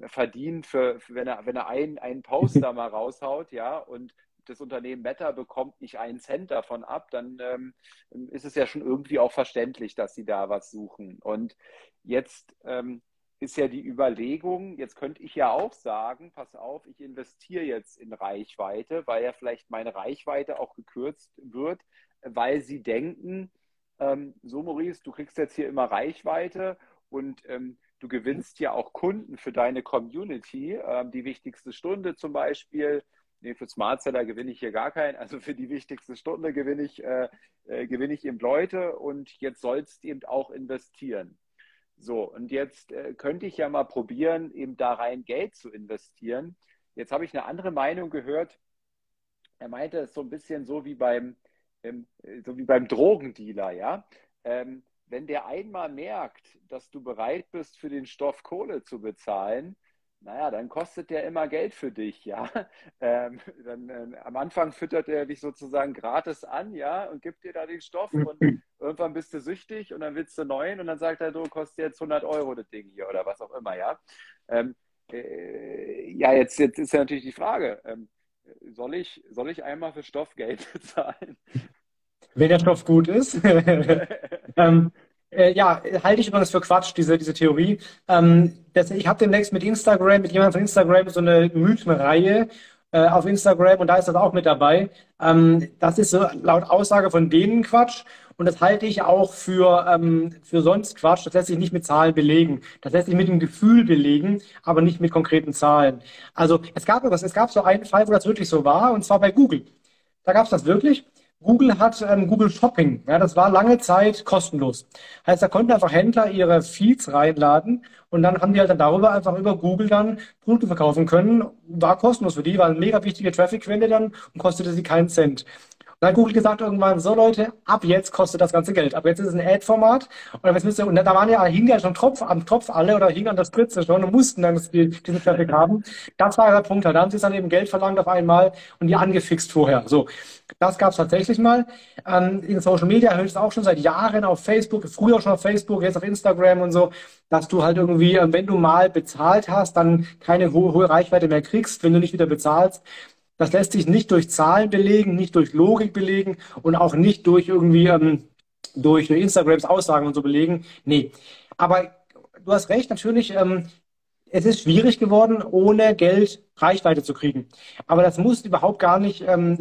verdient, für, wenn er, wenn er einen, einen Poster mal raushaut, ja, und das Unternehmen Meta bekommt nicht einen Cent davon ab, dann ähm, ist es ja schon irgendwie auch verständlich, dass sie da was suchen. Und jetzt ähm, ist ja die Überlegung, jetzt könnte ich ja auch sagen, pass auf, ich investiere jetzt in Reichweite, weil ja vielleicht meine Reichweite auch gekürzt wird, weil sie denken, ähm, so Maurice, du kriegst jetzt hier immer Reichweite und ähm, du gewinnst ja auch Kunden für deine Community. Ähm, die wichtigste Stunde zum Beispiel, nee, für Smart Seller gewinne ich hier gar keinen, also für die wichtigste Stunde gewinne ich, äh, äh, gewinne ich eben Leute und jetzt sollst du eben auch investieren. So, und jetzt äh, könnte ich ja mal probieren, eben da rein Geld zu investieren. Jetzt habe ich eine andere Meinung gehört. Er meinte es so ein bisschen so wie beim, ähm, so wie beim Drogendealer, ja. Ähm, wenn der einmal merkt, dass du bereit bist, für den Stoff Kohle zu bezahlen, naja, dann kostet der immer Geld für dich, ja. Ähm, dann, äh, am Anfang füttert er dich sozusagen gratis an, ja, und gibt dir da den Stoff und irgendwann bist du süchtig und dann willst du neuen und dann sagt er, du kostet jetzt 100 Euro das Ding hier oder was auch immer, ja. Ähm, äh, ja, jetzt, jetzt ist ja natürlich die Frage, ähm, soll, ich, soll ich einmal für Stoff Geld bezahlen? Wenn der Stoff gut ist. ähm, äh, ja, halte ich übrigens für Quatsch, diese, diese Theorie. Ähm, das, ich habe demnächst mit Instagram, mit jemandem von Instagram so eine Mythenreihe äh, auf Instagram und da ist das auch mit dabei. Ähm, das ist so laut Aussage von denen Quatsch. Und das halte ich auch für, ähm, für sonst Quatsch. Das lässt sich nicht mit Zahlen belegen. Das lässt sich mit dem Gefühl belegen, aber nicht mit konkreten Zahlen. Also es gab, es gab so einen Fall, wo das wirklich so war, und zwar bei Google. Da gab es das wirklich. Google hat ähm, Google Shopping. Ja, das war lange Zeit kostenlos. Heißt, da konnten einfach Händler ihre Feeds reinladen und dann haben die halt dann darüber einfach über Google dann Produkte verkaufen können. War kostenlos für die, war eine mega wichtige Traffic-Quelle dann und kostete sie keinen Cent. Dann hat Google gesagt irgendwann, so Leute, ab jetzt kostet das ganze Geld. Ab jetzt ist es ein Ad-Format. Und, und da waren ja, hingen ja schon Tropf am Tropf alle oder hingen an der Spritze schon und mussten dann das, diesen Traffic haben. Das war der Punkt. Da haben sie dann eben Geld verlangt auf einmal und die angefixt vorher. So. Das gab es tatsächlich mal. Ähm, in Social Media höre ich es auch schon seit Jahren auf Facebook, früher schon auf Facebook, jetzt auf Instagram und so, dass du halt irgendwie, ähm, wenn du mal bezahlt hast, dann keine hohe, hohe Reichweite mehr kriegst, wenn du nicht wieder bezahlst. Das lässt sich nicht durch Zahlen belegen, nicht durch Logik belegen und auch nicht durch irgendwie ähm, durch Instagrams Aussagen und so belegen. Nee. Aber du hast recht, natürlich, ähm, es ist schwierig geworden, ohne Geld Reichweite zu kriegen. Aber das muss überhaupt gar nicht ähm,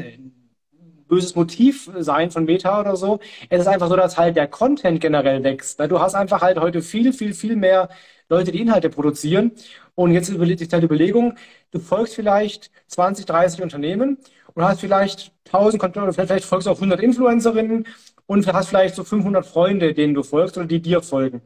böses Motiv sein von Meta oder so. Es ist einfach so, dass halt der Content generell wächst. Du hast einfach halt heute viel, viel, viel mehr Leute, die Inhalte produzieren. Und jetzt überlegt sich halt die Überlegung, du folgst vielleicht 20, 30 Unternehmen und hast vielleicht 1000 Kontakte, vielleicht folgst du auch 100 Influencerinnen und hast vielleicht so 500 Freunde, denen du folgst oder die dir folgen.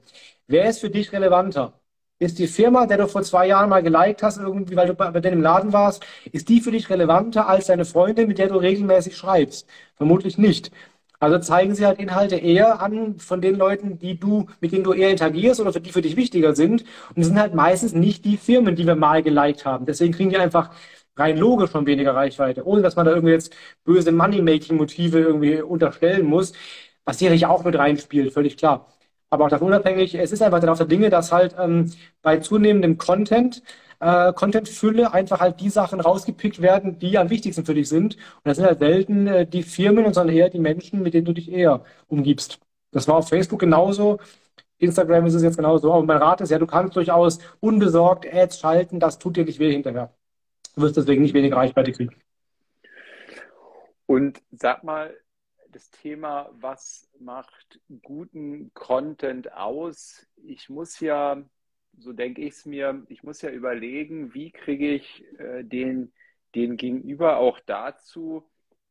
Wer ist für dich relevanter? Ist die Firma, der du vor zwei Jahren mal geliked hast, irgendwie, weil du bei, bei denen im Laden warst, ist die für dich relevanter als deine Freundin, mit der du regelmäßig schreibst? Vermutlich nicht. Also zeigen sie halt Inhalte eher an von den Leuten, die du, mit denen du eher interagierst oder für die für dich wichtiger sind. Und es sind halt meistens nicht die Firmen, die wir mal geliked haben. Deswegen kriegen die einfach rein logisch schon weniger Reichweite, ohne dass man da irgendwie jetzt böse Money-Making-Motive irgendwie unterstellen muss, was sicherlich auch mit reinspielt, völlig klar. Aber auch davon unabhängig, es ist einfach dann der Dinge, dass halt ähm, bei zunehmendem Content, äh, Content-Fülle einfach halt die Sachen rausgepickt werden, die am wichtigsten für dich sind. Und das sind halt selten äh, die Firmen, sondern eher die Menschen, mit denen du dich eher umgibst. Das war auf Facebook genauso. Instagram ist es jetzt genauso. Aber mein Rat ist ja, du kannst durchaus unbesorgt Ads schalten, das tut dir nicht weh hinterher. Du wirst deswegen nicht weniger Reichweite kriegen. Und sag mal, das Thema, was macht guten Content aus? Ich muss ja, so denke ich es mir, ich muss ja überlegen, wie kriege ich äh, den, den Gegenüber auch dazu,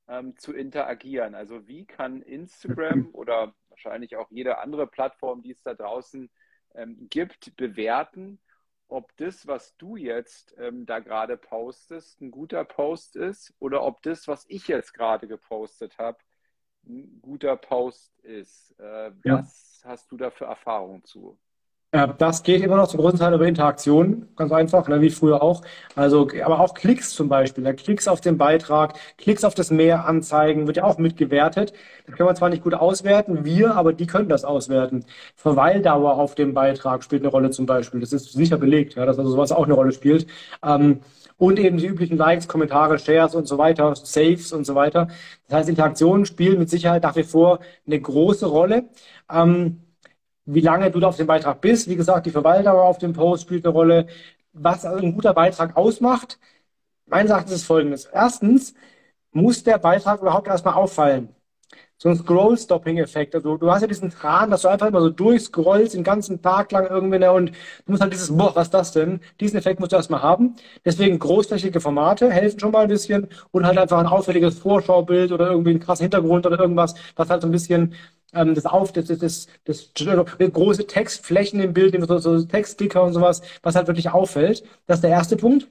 ähm, zu interagieren. Also wie kann Instagram oder wahrscheinlich auch jede andere Plattform, die es da draußen ähm, gibt, bewerten, ob das, was du jetzt ähm, da gerade postest, ein guter Post ist oder ob das, was ich jetzt gerade gepostet habe, ein guter Post ist. Äh, ja. Was hast du da für Erfahrungen zu? Ja, das geht immer noch zum großen Teil über Interaktion, ganz einfach, ne, wie früher auch. Also, aber auch Klicks zum Beispiel, ne, Klicks auf den Beitrag, Klicks auf das Mehr anzeigen, wird ja auch mitgewertet. Das können wir zwar nicht gut auswerten, wir, aber die können das auswerten. Verweildauer auf dem Beitrag spielt eine Rolle zum Beispiel. Das ist sicher belegt, ja, dass also sowas auch eine Rolle spielt. Ähm, und eben die üblichen Likes, Kommentare, Shares und so weiter, Saves und so weiter. Das heißt, Interaktionen spielen mit Sicherheit nach wie vor eine große Rolle. Ähm, wie lange du da auf dem Beitrag bist, wie gesagt, die Verweildauer auf dem Post spielt eine Rolle. Was also ein guter Beitrag ausmacht, meines Erachtens ist folgendes. Erstens muss der Beitrag überhaupt erstmal auffallen so ein Scroll-Stopping-Effekt. Also du hast ja diesen Tran, dass du einfach immer so durchscrollst den ganzen Tag lang irgendwie ne, und du musst halt dieses, boah, was ist das denn? Diesen Effekt musst du erstmal haben. Deswegen großflächige Formate helfen schon mal ein bisschen und halt einfach ein auffälliges Vorschaubild oder irgendwie ein krasser Hintergrund oder irgendwas, was halt so ein bisschen ähm, das auf, das, das, das, das, große Textflächen im Bild, so, so Textsticker und sowas, was halt wirklich auffällt. Das ist der erste Punkt.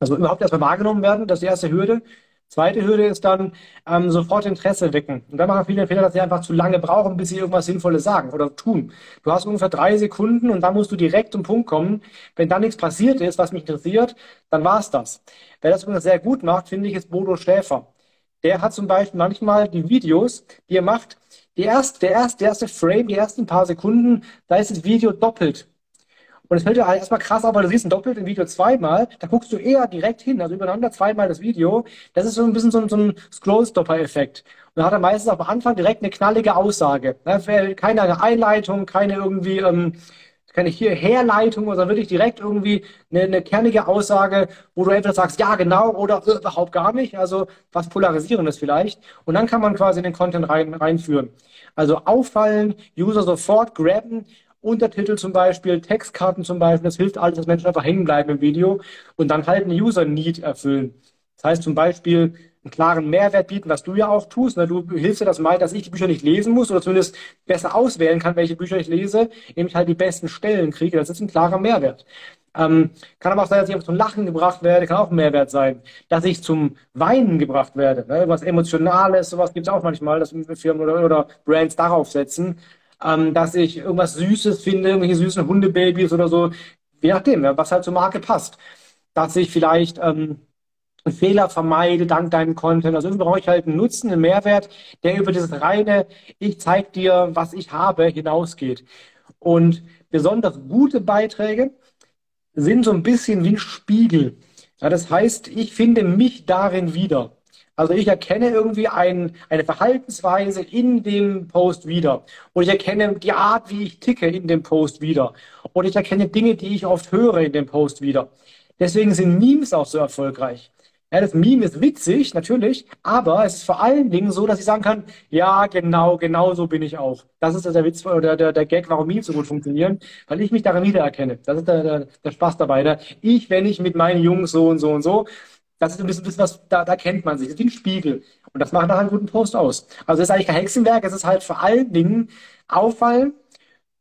Also überhaupt erstmal wahrgenommen werden, das ist die erste Hürde. Zweite Hürde ist dann ähm, sofort Interesse wecken. Und da machen viele Fehler, dass sie einfach zu lange brauchen, bis sie irgendwas Sinnvolles sagen oder tun. Du hast ungefähr drei Sekunden und dann musst du direkt zum Punkt kommen. Wenn da nichts passiert ist, was mich interessiert, dann war's das. Wer das übrigens sehr gut macht, finde ich, ist Bodo Schäfer. Der hat zum Beispiel manchmal die Videos, die er macht, die erste, der, erste, der erste Frame, die ersten paar Sekunden, da ist das Video doppelt. Und es fällt dir halt erstmal krass auf, weil du siehst ein doppelt im Video zweimal, da guckst du eher direkt hin, also übereinander zweimal das Video. Das ist so ein bisschen so ein, so ein Scroll-Stopper-Effekt. Und da hat er meistens am Anfang direkt eine knallige Aussage. Ne? Keine Einleitung, keine irgendwie, ähm, keine hier Herleitung, sondern wirklich direkt irgendwie eine, eine kernige Aussage, wo du entweder sagst, ja, genau, oder äh, überhaupt gar nicht. Also was Polarisierendes vielleicht. Und dann kann man quasi den Content rein, reinführen. Also auffallen, User sofort grabben, Untertitel zum Beispiel, Textkarten zum Beispiel, das hilft alles, dass Menschen einfach hängen bleiben im Video und dann halt einen User-Need erfüllen. Das heißt zum Beispiel, einen klaren Mehrwert bieten, was du ja auch tust. Ne? Du hilfst ja das mal, dass ich die Bücher nicht lesen muss oder zumindest besser auswählen kann, welche Bücher ich lese, indem ich halt die besten Stellen kriege. Das ist ein klarer Mehrwert. Ähm, kann aber auch sein, dass ich zum Lachen gebracht werde, kann auch ein Mehrwert sein. Dass ich zum Weinen gebracht werde, ne? was Emotionales, sowas gibt es auch manchmal, dass Firmen oder, oder Brands darauf setzen. Ähm, dass ich irgendwas Süßes finde, irgendwelche süßen Hundebabys oder so, je nachdem, was halt zur Marke passt. Dass ich vielleicht ähm, Fehler vermeide dank deinem Content. Also irgendwie brauche ich halt einen Nutzen, einen Mehrwert, der über dieses reine, ich zeige dir, was ich habe, hinausgeht. Und besonders gute Beiträge sind so ein bisschen wie ein Spiegel. Ja, das heißt, ich finde mich darin wieder. Also ich erkenne irgendwie ein, eine Verhaltensweise in dem Post wieder. Und ich erkenne die Art, wie ich ticke in dem Post wieder. Und ich erkenne Dinge, die ich oft höre in dem Post wieder. Deswegen sind Memes auch so erfolgreich. Ja, das Meme ist witzig, natürlich, aber es ist vor allen Dingen so, dass ich sagen kann, ja, genau, genau so bin ich auch. Das ist der Witz oder der, der Gag, warum Memes so gut funktionieren, weil ich mich darin wiedererkenne. Das ist der, der, der Spaß dabei. Ne? Ich, wenn ich mit meinen Jungs so und so und so, das ist ein bisschen, bisschen was, da, da kennt man sich. Das ist wie ein Spiegel. Und das macht nachher einen guten Post aus. Also es ist eigentlich kein Hexenwerk, es ist halt vor allen Dingen auffallen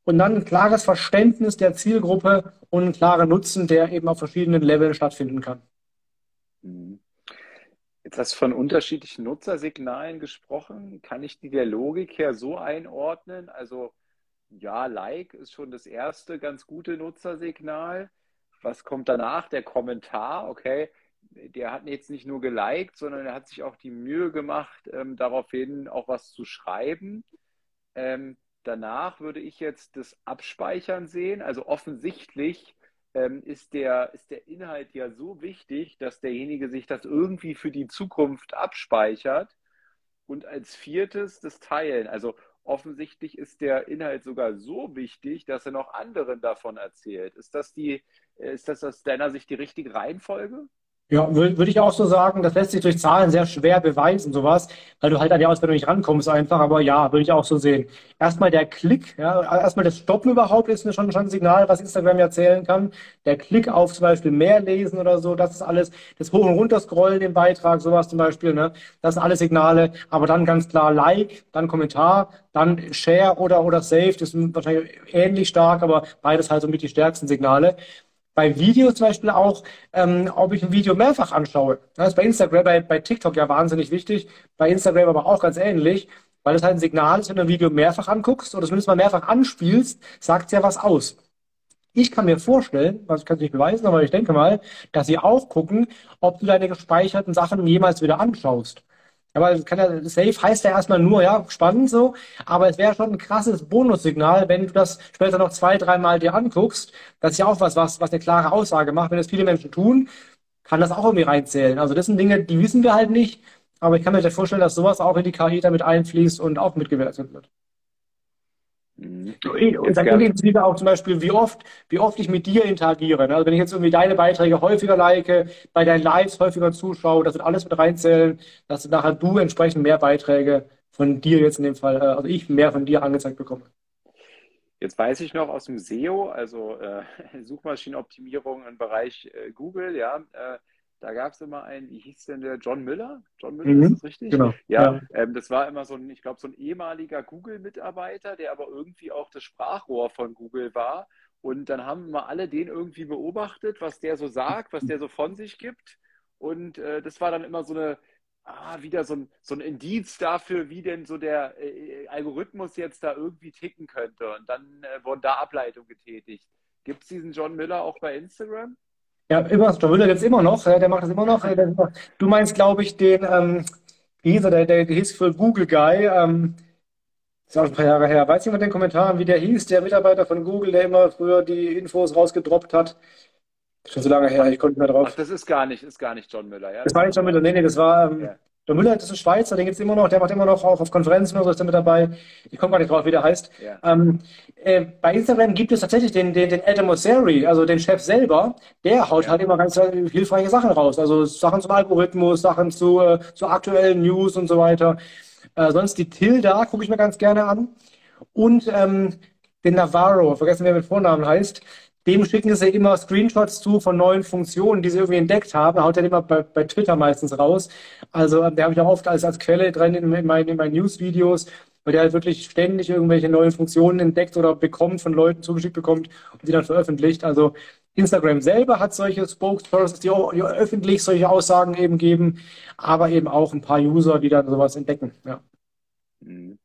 und dann ein klares Verständnis der Zielgruppe und ein klarer Nutzen, der eben auf verschiedenen Leveln stattfinden kann. Mhm. Jetzt hast du von unterschiedlichen Nutzersignalen gesprochen. Kann ich die der Logik her so einordnen? Also ja, Like ist schon das erste ganz gute Nutzersignal. Was kommt danach? Der Kommentar, okay. Der hat jetzt nicht nur geliked, sondern er hat sich auch die Mühe gemacht, ähm, daraufhin auch was zu schreiben. Ähm, danach würde ich jetzt das Abspeichern sehen. Also offensichtlich ähm, ist, der, ist der Inhalt ja so wichtig, dass derjenige sich das irgendwie für die Zukunft abspeichert. Und als viertes das Teilen. Also offensichtlich ist der Inhalt sogar so wichtig, dass er noch anderen davon erzählt. Ist das die, ist das aus deiner Sicht die richtige Reihenfolge? Ja, würde würd ich auch so sagen, das lässt sich durch Zahlen sehr schwer beweisen, sowas, weil du halt an die Auswertung nicht rankommst einfach, aber ja, würde ich auch so sehen. Erstmal der Klick, ja, erstmal das Stoppen überhaupt ist schon, schon ein Signal, was Instagram erzählen kann. Der Klick auf zum Beispiel mehr lesen oder so, das ist alles, das Hoch- und Runterscrollen im Beitrag, sowas zum Beispiel, ne, das sind alle Signale, aber dann ganz klar Like, dann Kommentar, dann Share oder, oder Save, das sind wahrscheinlich ähnlich stark, aber beides halt so mit die stärksten Signale bei Videos zum Beispiel auch, ähm, ob ich ein Video mehrfach anschaue. Das ist bei Instagram, bei, bei TikTok ja wahnsinnig wichtig, bei Instagram aber auch ganz ähnlich, weil es halt ein Signal ist, wenn du ein Video mehrfach anguckst oder zumindest mal mehrfach anspielst, sagt es ja was aus. Ich kann mir vorstellen, was ich kann es nicht beweisen, aber ich denke mal, dass sie auch gucken, ob du deine gespeicherten Sachen jemals wieder anschaust. Aber kann ja, safe heißt ja erstmal nur, ja, spannend so, aber es wäre schon ein krasses Bonussignal, wenn du das später noch zwei, dreimal dir anguckst. Das ist ja auch was, was, was eine klare Aussage macht. Wenn das viele Menschen tun, kann das auch irgendwie reinzählen. Also das sind Dinge, die wissen wir halt nicht, aber ich kann mir vorstellen, dass sowas auch in die KI damit einfließt und auch mitgewertet wird. Mhm. Und dann wieder auch zum Beispiel, wie oft, wie oft ich mit dir interagiere. Ne? Also wenn ich jetzt irgendwie deine Beiträge häufiger like, bei deinen Lives häufiger zuschaue, das wird alles mit reinzählen, dass du nachher du entsprechend mehr Beiträge von dir jetzt in dem Fall, äh, also ich mehr von dir angezeigt bekomme. Jetzt weiß ich noch aus dem SEO, also äh, Suchmaschinenoptimierung im Bereich äh, Google, ja, äh, da gab es immer einen, wie hieß denn der, John Miller? John Miller, mhm, ist das richtig? Genau. Ja, ja. Ähm, das war immer so ein, ich glaube, so ein ehemaliger Google-Mitarbeiter, der aber irgendwie auch das Sprachrohr von Google war. Und dann haben wir alle den irgendwie beobachtet, was der so sagt, was der so von sich gibt. Und äh, das war dann immer so eine, ah, wieder so ein, so ein Indiz dafür, wie denn so der äh, Algorithmus jetzt da irgendwie ticken könnte. Und dann äh, wurden da Ableitungen getätigt. Gibt es diesen John Miller auch bei Instagram? Ja, immer, John Müller jetzt immer noch, der macht das immer noch. Du meinst, glaube ich, den, ähm, wie hieß er, der, der, der hieß für Google Guy, ähm, das ist auch ein paar Jahre her. Weiß jemand in den Kommentaren, wie der hieß, der Mitarbeiter von Google, der immer früher die Infos rausgedroppt hat? Schon so lange her, ich konnte nicht mehr drauf. Ach, das ist gar nicht, ist gar nicht John Müller, ja? Das war nicht John Müller, nee, nee, das war, ähm, ja. Der Müller, das ist ein Schweizer, den gibt es immer noch, der macht immer noch auch auf Konferenzen oder so, ist der mit dabei. Ich komme gar nicht drauf, wie der heißt. Ja. Ähm, äh, bei Instagram gibt es tatsächlich den, den, den Adam Mosseri, also den Chef selber, der haut ja. halt immer ganz hilfreiche Sachen raus. Also Sachen zum Algorithmus, Sachen zu, äh, zu aktuellen News und so weiter. Äh, sonst die Tilda gucke ich mir ganz gerne an. Und ähm, den Navarro, vergessen wer mit Vornamen heißt, dem schicken sie immer Screenshots zu von neuen Funktionen, die sie irgendwie entdeckt haben. Haut er immer bei, bei Twitter meistens raus. Also ähm, der habe ich auch oft als, als Quelle drin in, in meinen, in meinen News-Videos, weil der halt wirklich ständig irgendwelche neuen Funktionen entdeckt oder bekommt, von Leuten zugeschickt bekommt und die dann veröffentlicht. Also Instagram selber hat solche Spokespersons, die, die öffentlich solche Aussagen eben geben, aber eben auch ein paar User, die dann sowas entdecken. Ja. Mhm.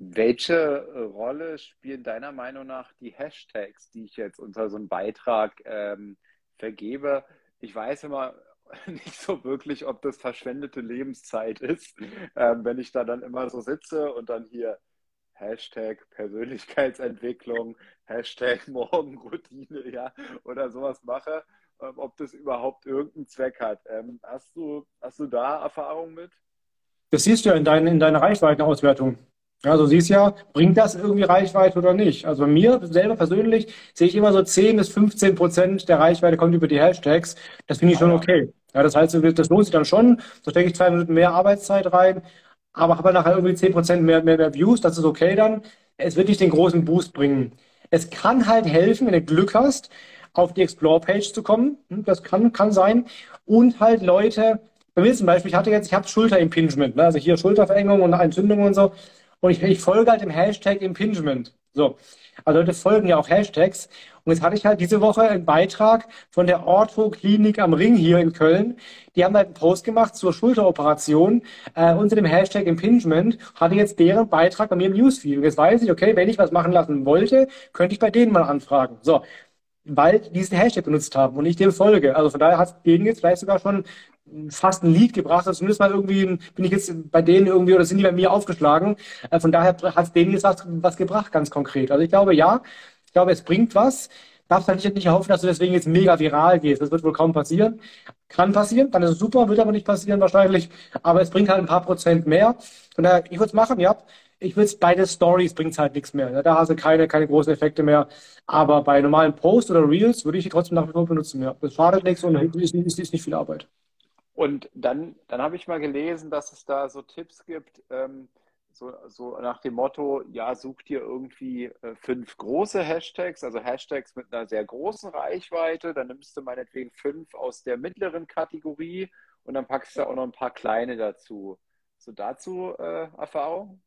Welche äh, Rolle spielen deiner Meinung nach die Hashtags, die ich jetzt unter so einem Beitrag ähm, vergebe? Ich weiß immer nicht so wirklich, ob das verschwendete Lebenszeit ist, ähm, wenn ich da dann immer so sitze und dann hier Hashtag Persönlichkeitsentwicklung, Hashtag Morgenroutine, ja, oder sowas mache, ähm, ob das überhaupt irgendeinen Zweck hat. Ähm, hast, du, hast du da Erfahrung mit? Das siehst du ja in, dein, in deiner Reichweitenauswertung. Also siehst ja, bringt das irgendwie Reichweite oder nicht? Also bei mir selber persönlich sehe ich immer so 10 bis 15 Prozent der Reichweite kommt über die Hashtags. Das finde ich schon okay. Ja, das heißt, das lohnt sich dann schon. Da stecke ich zwei Minuten mehr Arbeitszeit rein, aber habe nachher irgendwie 10 Prozent mehr, mehr, mehr Views. Das ist okay dann. Es wird nicht den großen Boost bringen. Es kann halt helfen, wenn du Glück hast, auf die Explore-Page zu kommen. Hm, das kann, kann sein. Und halt Leute, bei mir zum Beispiel, ich hatte jetzt, ich habe Schulterimpingement, ne? also hier Schulterverengung und Entzündung und so. Und ich, ich folge halt dem Hashtag Impingement. So. Also Leute folgen ja auch Hashtags. Und jetzt hatte ich halt diese Woche einen Beitrag von der Ortho-Klinik am Ring hier in Köln. Die haben halt einen Post gemacht zur Schulteroperation äh, unter dem Hashtag Impingement. Hatte jetzt deren Beitrag bei mir im Newsfeed. Und jetzt weiß ich, okay, wenn ich was machen lassen wollte, könnte ich bei denen mal anfragen. So weil die diesen Hashtag benutzt haben und ich dem folge. Also von daher hat es denen jetzt vielleicht sogar schon fast ein Lied gebracht. Also zumindest mal irgendwie bin ich jetzt bei denen irgendwie oder sind die bei mir aufgeschlagen. Äh, von daher hat es denen jetzt was, was gebracht, ganz konkret. Also ich glaube, ja, ich glaube, es bringt was. Darfst halt nicht hoffen, dass du deswegen jetzt mega viral gehst. Das wird wohl kaum passieren. Kann passieren, dann ist es super, wird aber nicht passieren wahrscheinlich. Aber es bringt halt ein paar Prozent mehr. Von daher, ich würde es machen, ja. Ich würde es bei den Stories bringt es halt nichts mehr. Da hast du keine, keine großen Effekte mehr. Aber bei normalen Posts oder Reels würde ich die trotzdem nach wie vor benutzen. Ja. Das schadet nichts und ist, ist, ist nicht viel Arbeit. Und dann, dann habe ich mal gelesen, dass es da so Tipps gibt, ähm, so, so nach dem Motto, ja, such dir irgendwie äh, fünf große Hashtags, also Hashtags mit einer sehr großen Reichweite, dann nimmst du meinetwegen fünf aus der mittleren Kategorie und dann packst du auch noch ein paar kleine dazu. So dazu äh, Erfahrung?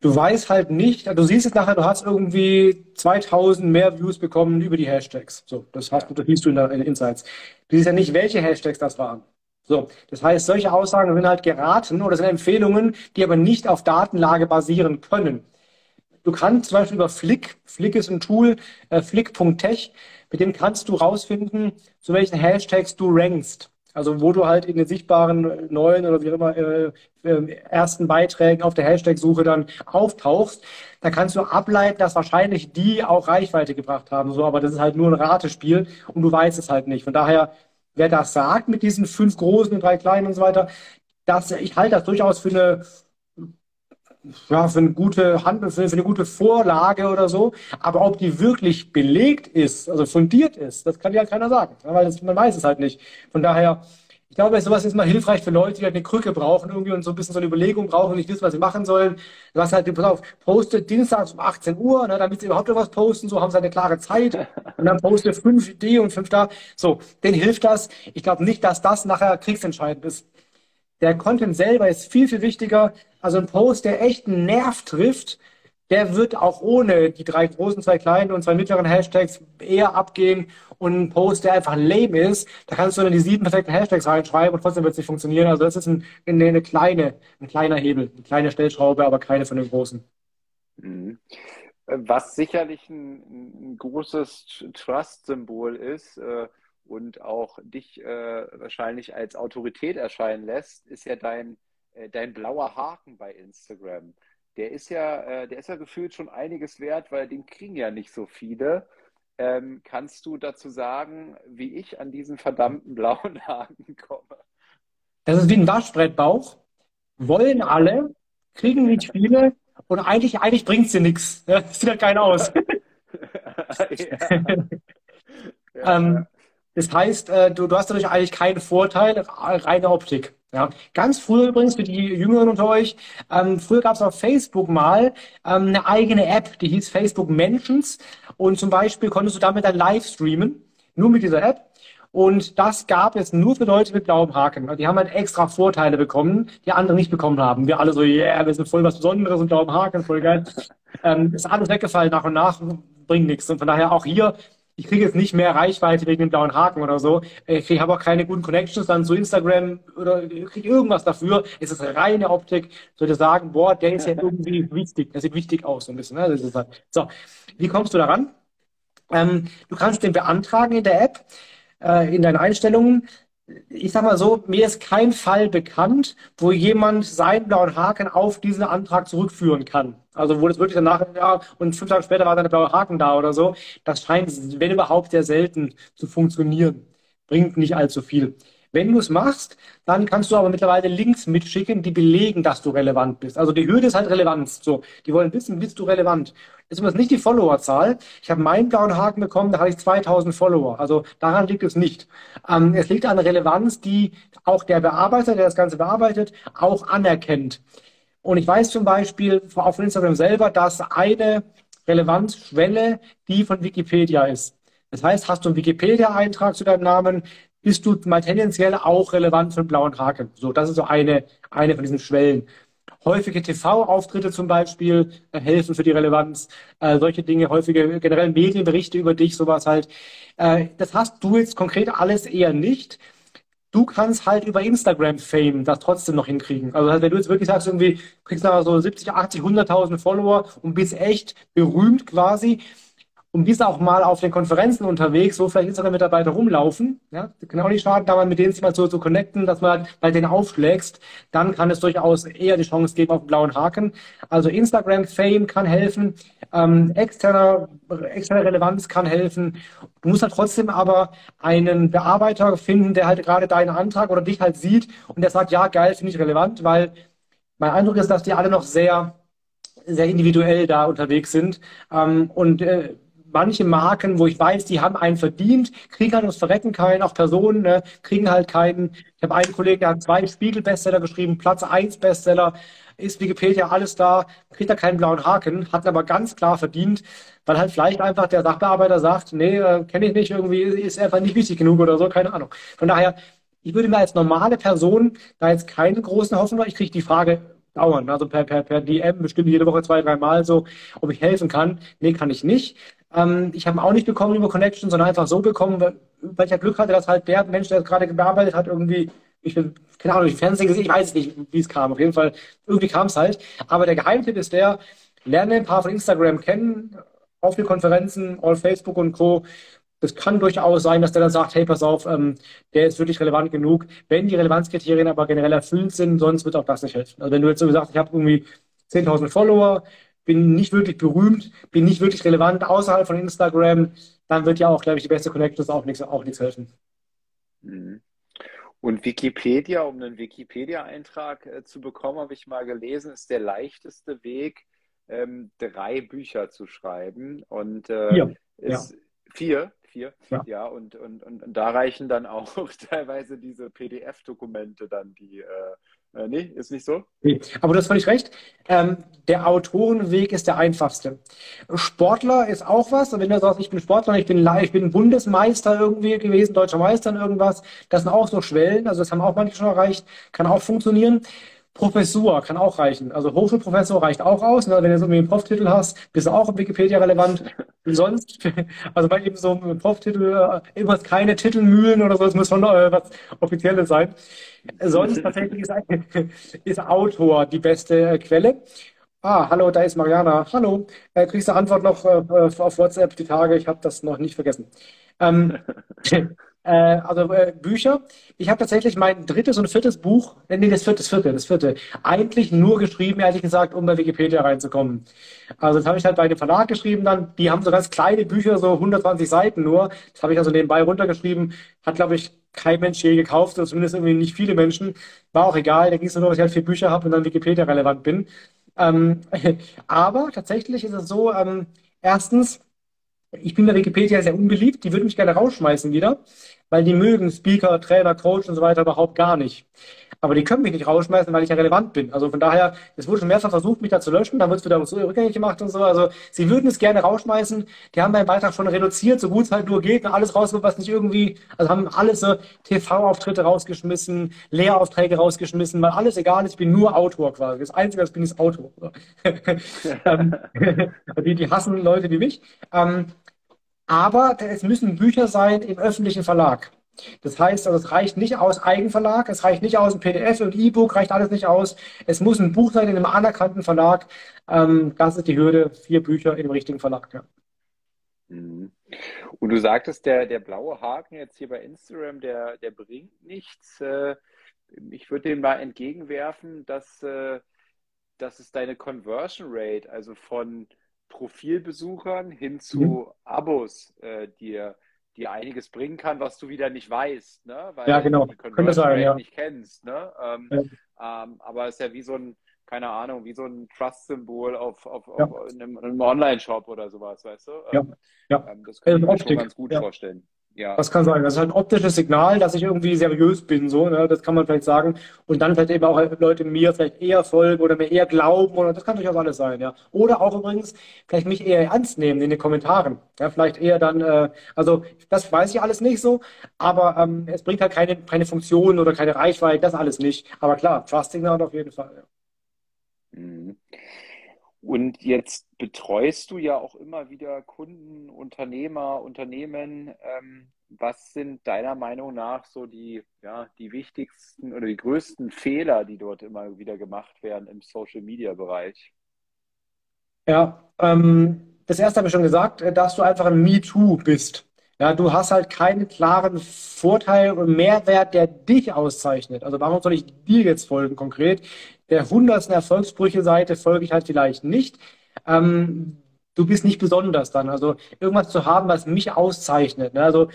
Du weißt halt nicht, du siehst es nachher, du hast irgendwie 2000 mehr Views bekommen über die Hashtags. So, das hast du, das siehst du in den Insights. Du siehst ja nicht, welche Hashtags das waren. So, das heißt, solche Aussagen sind halt geraten oder sind Empfehlungen, die aber nicht auf Datenlage basieren können. Du kannst zum Beispiel über Flick, Flick ist ein Tool, äh, flick.tech, mit dem kannst du rausfinden, zu welchen Hashtags du rankst. Also wo du halt in den sichtbaren neuen oder wie auch immer äh, äh, ersten Beiträgen auf der Hashtag-Suche dann auftauchst, da kannst du ableiten, dass wahrscheinlich die auch Reichweite gebracht haben. So, aber das ist halt nur ein Ratespiel und du weißt es halt nicht. Von daher wer das sagt mit diesen fünf großen und drei kleinen und so weiter, das, ich halte das durchaus für eine, ja, für eine gute Hand, für eine gute Vorlage oder so. Aber ob die wirklich belegt ist, also fundiert ist, das kann ja keiner sagen, weil das, man weiß es halt nicht. Von daher, ich glaube, sowas ist mal hilfreich für Leute, die halt eine Krücke brauchen irgendwie und so ein bisschen so eine Überlegung brauchen und nicht wissen, was sie machen sollen. Du hast halt, pass auf, postet dienstags um 18 Uhr, ne, damit sie überhaupt etwas posten, so haben sie halt eine klare Zeit und dann postet fünf Ideen und fünf da. So, denen hilft das. Ich glaube nicht, dass das nachher kriegsentscheidend ist. Der Content selber ist viel, viel wichtiger. Also ein Post, der echt einen Nerv trifft, der wird auch ohne die drei großen, zwei kleinen und zwei mittleren Hashtags eher abgehen und ein Post, der einfach lame ist, da kannst du dann die sieben perfekten Hashtags reinschreiben und trotzdem wird es nicht funktionieren. Also das ist ein, eine, eine, kleine, ein kleiner Hebel, eine kleine Stellschraube, aber keine von den großen. Mhm. Was sicherlich ein, ein großes Trust-Symbol ist äh, und auch dich äh, wahrscheinlich als Autorität erscheinen lässt, ist ja dein, äh, dein blauer Haken bei Instagram der ist ja, äh, der ist ja gefühlt schon einiges wert, weil den kriegen ja nicht so viele. Ähm, kannst du dazu sagen, wie ich an diesen verdammten blauen Haken komme? Das ist wie ein Waschbrettbauch. Wollen alle, kriegen nicht viele und eigentlich, eigentlich bringt es dir nichts. Ja, sieht halt keiner aus. ja. ähm, das heißt, äh, du, du hast dadurch eigentlich keinen Vorteil, reine Optik. Ja. Ganz früher übrigens für die Jüngeren unter euch, ähm, früher gab es auf Facebook mal ähm, eine eigene App, die hieß Facebook Mentions und zum Beispiel konntest du damit dann live streamen, nur mit dieser App. Und das gab es nur für Leute mit blauem Haken. Die haben halt extra Vorteile bekommen, die andere nicht bekommen haben. Wir alle so, yeah, wir sind voll was Besonderes und blauem Haken, voll geil. ähm, ist alles weggefallen nach und nach, bringt nichts. Und von daher auch hier, ich kriege jetzt nicht mehr Reichweite wegen dem blauen Haken oder so. Ich habe auch keine guten Connections dann zu Instagram oder kriege irgendwas dafür. Es ist reine Optik. Sollte sagen, boah, der ist ja irgendwie wichtig. Der sieht wichtig aus so ein bisschen. Ne? Halt. So, wie kommst du daran? Ähm, du kannst den beantragen in der App äh, in deinen Einstellungen. Ich sag mal so, mir ist kein Fall bekannt, wo jemand seinen blauen Haken auf diesen Antrag zurückführen kann. Also wo das wirklich danach, ja, und fünf Tage später war dann der blaue Haken da oder so. Das scheint, wenn überhaupt, sehr selten zu funktionieren. Bringt nicht allzu viel. Wenn du es machst, dann kannst du aber mittlerweile Links mitschicken, die belegen, dass du relevant bist. Also die Hürde ist halt Relevanz. So, die wollen wissen, bist du relevant. Das ist übrigens nicht die Followerzahl. Ich habe meinen blauen Haken bekommen, da hatte ich 2000 Follower. Also daran liegt es nicht. Ähm, es liegt an Relevanz, die auch der Bearbeiter, der das Ganze bearbeitet, auch anerkennt. Und ich weiß zum Beispiel auf Instagram selber, dass eine Relevanzschwelle die von Wikipedia ist. Das heißt, hast du einen Wikipedia-Eintrag zu deinem Namen, bist du mal tendenziell auch relevant für den blauen Haken. So, das ist so eine, eine von diesen Schwellen. Häufige TV-Auftritte zum Beispiel äh, helfen für die Relevanz. Äh, solche Dinge, häufige generell Medienberichte über dich, sowas halt. Äh, das hast du jetzt konkret alles eher nicht. Du kannst halt über Instagram-Fame das trotzdem noch hinkriegen. Also wenn du jetzt wirklich sagst, irgendwie kriegst du so 70, 80, 100.000 Follower und bist echt berühmt quasi, und bist auch mal auf den Konferenzen unterwegs, wo vielleicht Instagram-Mitarbeiter rumlaufen. Ja, kann auch nicht schaden, da mal mit denen sich mal so zu connecten, dass man halt bei denen aufschlägst. Dann kann es durchaus eher die Chance geben auf einen blauen Haken. Also Instagram-Fame kann helfen, ähm, externer, externe Relevanz kann helfen. Du musst halt trotzdem aber einen Bearbeiter finden, der halt gerade deinen Antrag oder dich halt sieht und der sagt, ja, geil, finde ich relevant, weil mein Eindruck ist, dass die alle noch sehr sehr individuell da unterwegs sind. Ähm, und äh, manche Marken, wo ich weiß, die haben einen verdient, kriegen halt uns Verrecken keinen, auch Personen ne, kriegen halt keinen. Ich habe einen Kollegen, der hat zwei Spiegel-Bestseller geschrieben, Platz 1 Bestseller, ist Wikipedia alles da, kriegt da keinen blauen Haken, hat aber ganz klar verdient, weil halt vielleicht einfach der Sachbearbeiter sagt, nee, äh, kenne ich nicht, irgendwie ist einfach nicht wichtig genug oder so, keine Ahnung. Von daher, ich würde mir als normale Person da jetzt keine großen Hoffnung, ich kriege die Frage dauern, also per, per, per DM bestimmt jede Woche zwei, dreimal so, ob ich helfen kann. Nee, kann ich nicht. Ähm, ich habe auch nicht bekommen über Connection, sondern einfach so bekommen, weil, weil ich ja Glück hatte, dass halt der Mensch, der gerade gearbeitet hat, irgendwie, ich bin, keine Ahnung, ich Fernsehen gesehen, ich weiß nicht, wie es kam. Auf jeden Fall, irgendwie kam es halt. Aber der Geheimtipp ist der, lerne ein paar von Instagram kennen, auf den Konferenzen, all Facebook und Co. Das kann durchaus sein, dass der dann sagt, hey, pass auf, ähm, der ist wirklich relevant genug. Wenn die Relevanzkriterien aber generell erfüllt sind, sonst wird auch das nicht helfen. Also wenn du jetzt so gesagt, ich habe irgendwie 10.000 Follower, bin nicht wirklich berühmt, bin nicht wirklich relevant außerhalb von Instagram, dann wird ja auch, glaube ich, die beste Connections auch nichts, auch nichts helfen. Mhm. Und Wikipedia, um einen Wikipedia-Eintrag äh, zu bekommen, habe ich mal gelesen, ist der leichteste Weg, ähm, drei Bücher zu schreiben. Und äh, vier. Ist, ja. vier, vier, ja, ja und, und, und, und, da reichen dann auch teilweise diese PDF-Dokumente dann, die äh, äh, nee, ist nicht so. Nee, aber du hast völlig recht. Ähm, der Autorenweg ist der einfachste. Sportler ist auch was. Und wenn du sagst, ich bin Sportler, ich bin, ich bin Bundesmeister irgendwie gewesen, deutscher Meister in irgendwas, das sind auch so Schwellen. Also das haben auch manche schon erreicht, kann auch funktionieren. Professur kann auch reichen. Also Hochschulprofessor reicht auch aus. Ne? Wenn du so einen Proftitel hast, bist du auch im Wikipedia relevant. Sonst, also bei eben so einem Proftitel, äh, immer keine Titelmühlen oder so, es muss schon äh, was Offizielles sein. Sonst tatsächlich ist, ist Autor die beste äh, Quelle. Ah, hallo, da ist Mariana. Hallo. Äh, kriegst du Antwort noch äh, auf WhatsApp die Tage? Ich habe das noch nicht vergessen. Ähm, äh, also äh, Bücher. Ich habe tatsächlich mein drittes und viertes Buch, äh, nee, das vierte, das vierte, das vierte, eigentlich nur geschrieben, ehrlich gesagt, um bei Wikipedia reinzukommen. Also das habe ich halt bei dem Verlag geschrieben dann. Die haben so ganz kleine Bücher, so 120 Seiten nur. Das habe ich also nebenbei runtergeschrieben. Hat, glaube ich, kein Mensch je gekauft, oder zumindest irgendwie nicht viele Menschen. War auch egal, da ging es nur, dass ich halt vier Bücher habe und dann Wikipedia relevant bin. Ähm, aber tatsächlich ist es so, ähm, erstens, ich bin bei Wikipedia sehr unbeliebt, die würden mich gerne rausschmeißen wieder, weil die mögen Speaker, Trainer, Coach und so weiter überhaupt gar nicht. Aber die können mich nicht rausschmeißen, weil ich ja relevant bin. Also von daher, es wurde schon mehrfach versucht, mich da zu löschen, dann wird es wieder so rückgängig gemacht und so. Also sie würden es gerne rausschmeißen. Die haben meinen Beitrag schon reduziert, so gut es halt nur geht und alles rausgeholt, was nicht irgendwie, also haben alles so TV-Auftritte rausgeschmissen, Lehraufträge rausgeschmissen, weil alles egal ist, ich bin nur Autor quasi. Das Einzige, was ich bin, ist Autor. Ähm, die, die hassen Leute wie mich. Aber es müssen Bücher sein im öffentlichen Verlag. Das heißt, also es reicht nicht aus Eigenverlag, es reicht nicht aus ein PDF und E-Book, reicht alles nicht aus. Es muss ein Buch sein in einem anerkannten Verlag. Ähm, das ist die Hürde, vier Bücher dem richtigen Verlag. Ja. Mhm. Und du sagtest, der, der blaue Haken jetzt hier bei Instagram, der, der bringt nichts. Äh, ich würde dem mal entgegenwerfen, dass, äh, dass es deine Conversion Rate, also von Profilbesuchern hin zu mhm. Abos, äh, dir dir einiges bringen kann, was du wieder nicht weißt, ne? weil ja, genau. du die Conversion sein, ja. nicht kennst. Ne? Ähm, ja. ähm, aber es ist ja wie so ein, keine Ahnung, wie so ein Trust-Symbol auf, auf, ja. auf einem, einem Online-Shop oder sowas, weißt du? Ja, ähm, ja. Ähm, das kann ich mir schon ganz gut vorstellen. Ja. Das kann sein. Das ist halt ein optisches Signal, dass ich irgendwie seriös bin, so, ne? das kann man vielleicht sagen. Und dann vielleicht eben auch Leute mir vielleicht eher folgen oder mir eher glauben oder das kann durchaus alles sein, ja. Oder auch übrigens vielleicht mich eher ernst nehmen in den Kommentaren. Ja, vielleicht eher dann, äh, also das weiß ich alles nicht so, aber ähm, es bringt halt keine, keine Funktion oder keine Reichweite, das alles nicht. Aber klar, Trust Signal auf jeden Fall. Ja. Mhm. Und jetzt betreust du ja auch immer wieder Kunden, Unternehmer, Unternehmen. Ähm, was sind deiner Meinung nach so die, ja, die wichtigsten oder die größten Fehler, die dort immer wieder gemacht werden im Social-Media-Bereich? Ja, ähm, das erste habe ich schon gesagt, äh, dass du einfach ein Me-Too bist. Ja, du hast halt keinen klaren Vorteil und Mehrwert, der dich auszeichnet. Also warum soll ich dir jetzt folgen konkret? Der hundertsten Erfolgsbrüche-Seite folge ich halt vielleicht nicht. Ähm, du bist nicht besonders dann. Also irgendwas zu haben, was mich auszeichnet. Ne? Also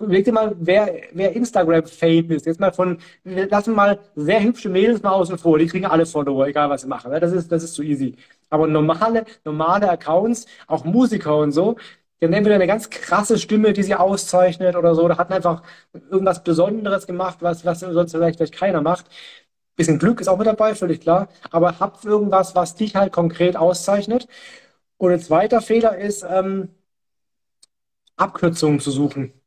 überleg dir mal, wer, wer Instagram-Fame ist. Jetzt mal von, lassen mal sehr hübsche Mädels mal außen vor. Die kriegen alle Follower, egal was sie machen. Ne? Das ist, das ist zu easy. Aber normale, normale Accounts, auch Musiker und so, die haben entweder eine ganz krasse Stimme, die sie auszeichnet oder so, oder hatten einfach irgendwas Besonderes gemacht, was, was sonst vielleicht, vielleicht keiner macht. Bisschen Glück ist auch mit dabei, völlig klar. Aber habt irgendwas, was dich halt konkret auszeichnet. Und ein zweiter Fehler ist, ähm, Abkürzungen zu suchen.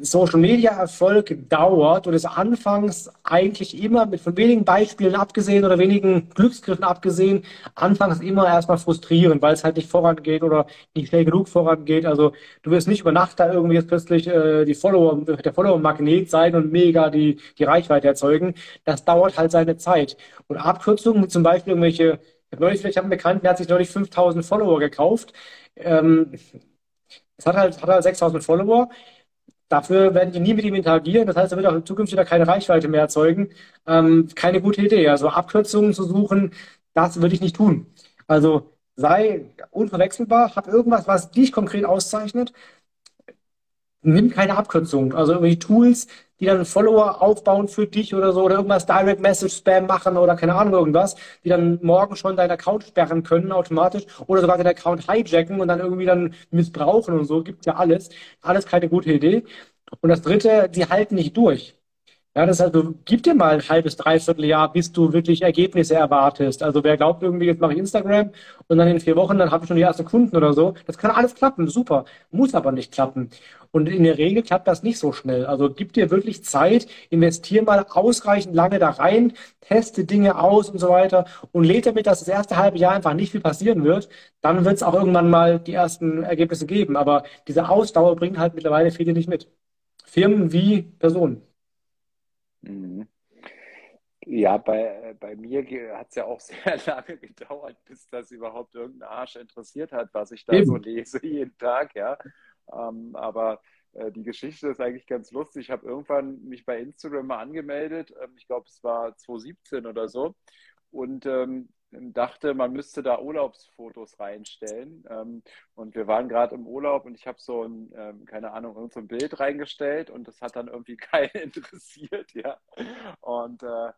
Social Media Erfolg dauert und ist anfangs eigentlich immer mit von wenigen Beispielen abgesehen oder wenigen Glücksgriffen abgesehen, anfangs immer erstmal frustrierend, weil es halt nicht vorangeht oder nicht schnell genug vorangeht. Also du wirst nicht über Nacht da irgendwie jetzt plötzlich äh, die Follower, der Follower-Magnet sein und mega die, die Reichweite erzeugen. Das dauert halt seine Zeit. Und Abkürzungen, zum Beispiel irgendwelche, neulich, vielleicht einen Bekannten, der hat sich neulich 5000 Follower gekauft. Ähm, es hat halt, hat halt 6000 Follower Dafür werden die nie mit ihm interagieren. Das heißt, er wird auch zukünftig da keine Reichweite mehr erzeugen. Ähm, keine gute Idee. Also Abkürzungen zu suchen, das würde ich nicht tun. Also sei unverwechselbar, hab irgendwas, was dich konkret auszeichnet. Nimm keine Abkürzungen. Also irgendwie Tools, die dann Follower aufbauen für dich oder so oder irgendwas Direct Message Spam machen oder keine Ahnung irgendwas, die dann morgen schon deinen Account sperren können automatisch oder sogar deinen Account hijacken und dann irgendwie dann missbrauchen und so. Gibt ja alles. Alles keine gute Idee. Und das dritte, die halten nicht durch. Ja, das du gib dir mal ein halbes, dreiviertel Jahr, bis du wirklich Ergebnisse erwartest. Also wer glaubt irgendwie, jetzt mache ich Instagram und dann in vier Wochen, dann habe ich schon die ersten Kunden oder so. Das kann alles klappen, super. Muss aber nicht klappen. Und in der Regel klappt das nicht so schnell. Also gib dir wirklich Zeit, investier mal ausreichend lange da rein, teste Dinge aus und so weiter und lädt damit, dass das erste halbe Jahr einfach nicht viel passieren wird. Dann wird es auch irgendwann mal die ersten Ergebnisse geben. Aber diese Ausdauer bringen halt mittlerweile viele nicht mit. Firmen wie Personen. Mhm. Ja, bei, bei mir hat es ja auch sehr lange gedauert, bis das überhaupt irgendein Arsch interessiert hat, was ich da Eben. so lese jeden Tag, ja. Ähm, aber äh, die Geschichte ist eigentlich ganz lustig. Ich habe irgendwann mich bei Instagram mal angemeldet. Ähm, ich glaube, es war 2017 oder so. Und ähm, dachte, man müsste da Urlaubsfotos reinstellen. Ähm, und wir waren gerade im Urlaub und ich habe so ein, ähm, keine Ahnung, so ein Bild reingestellt und das hat dann irgendwie keinen interessiert, ja. Und äh,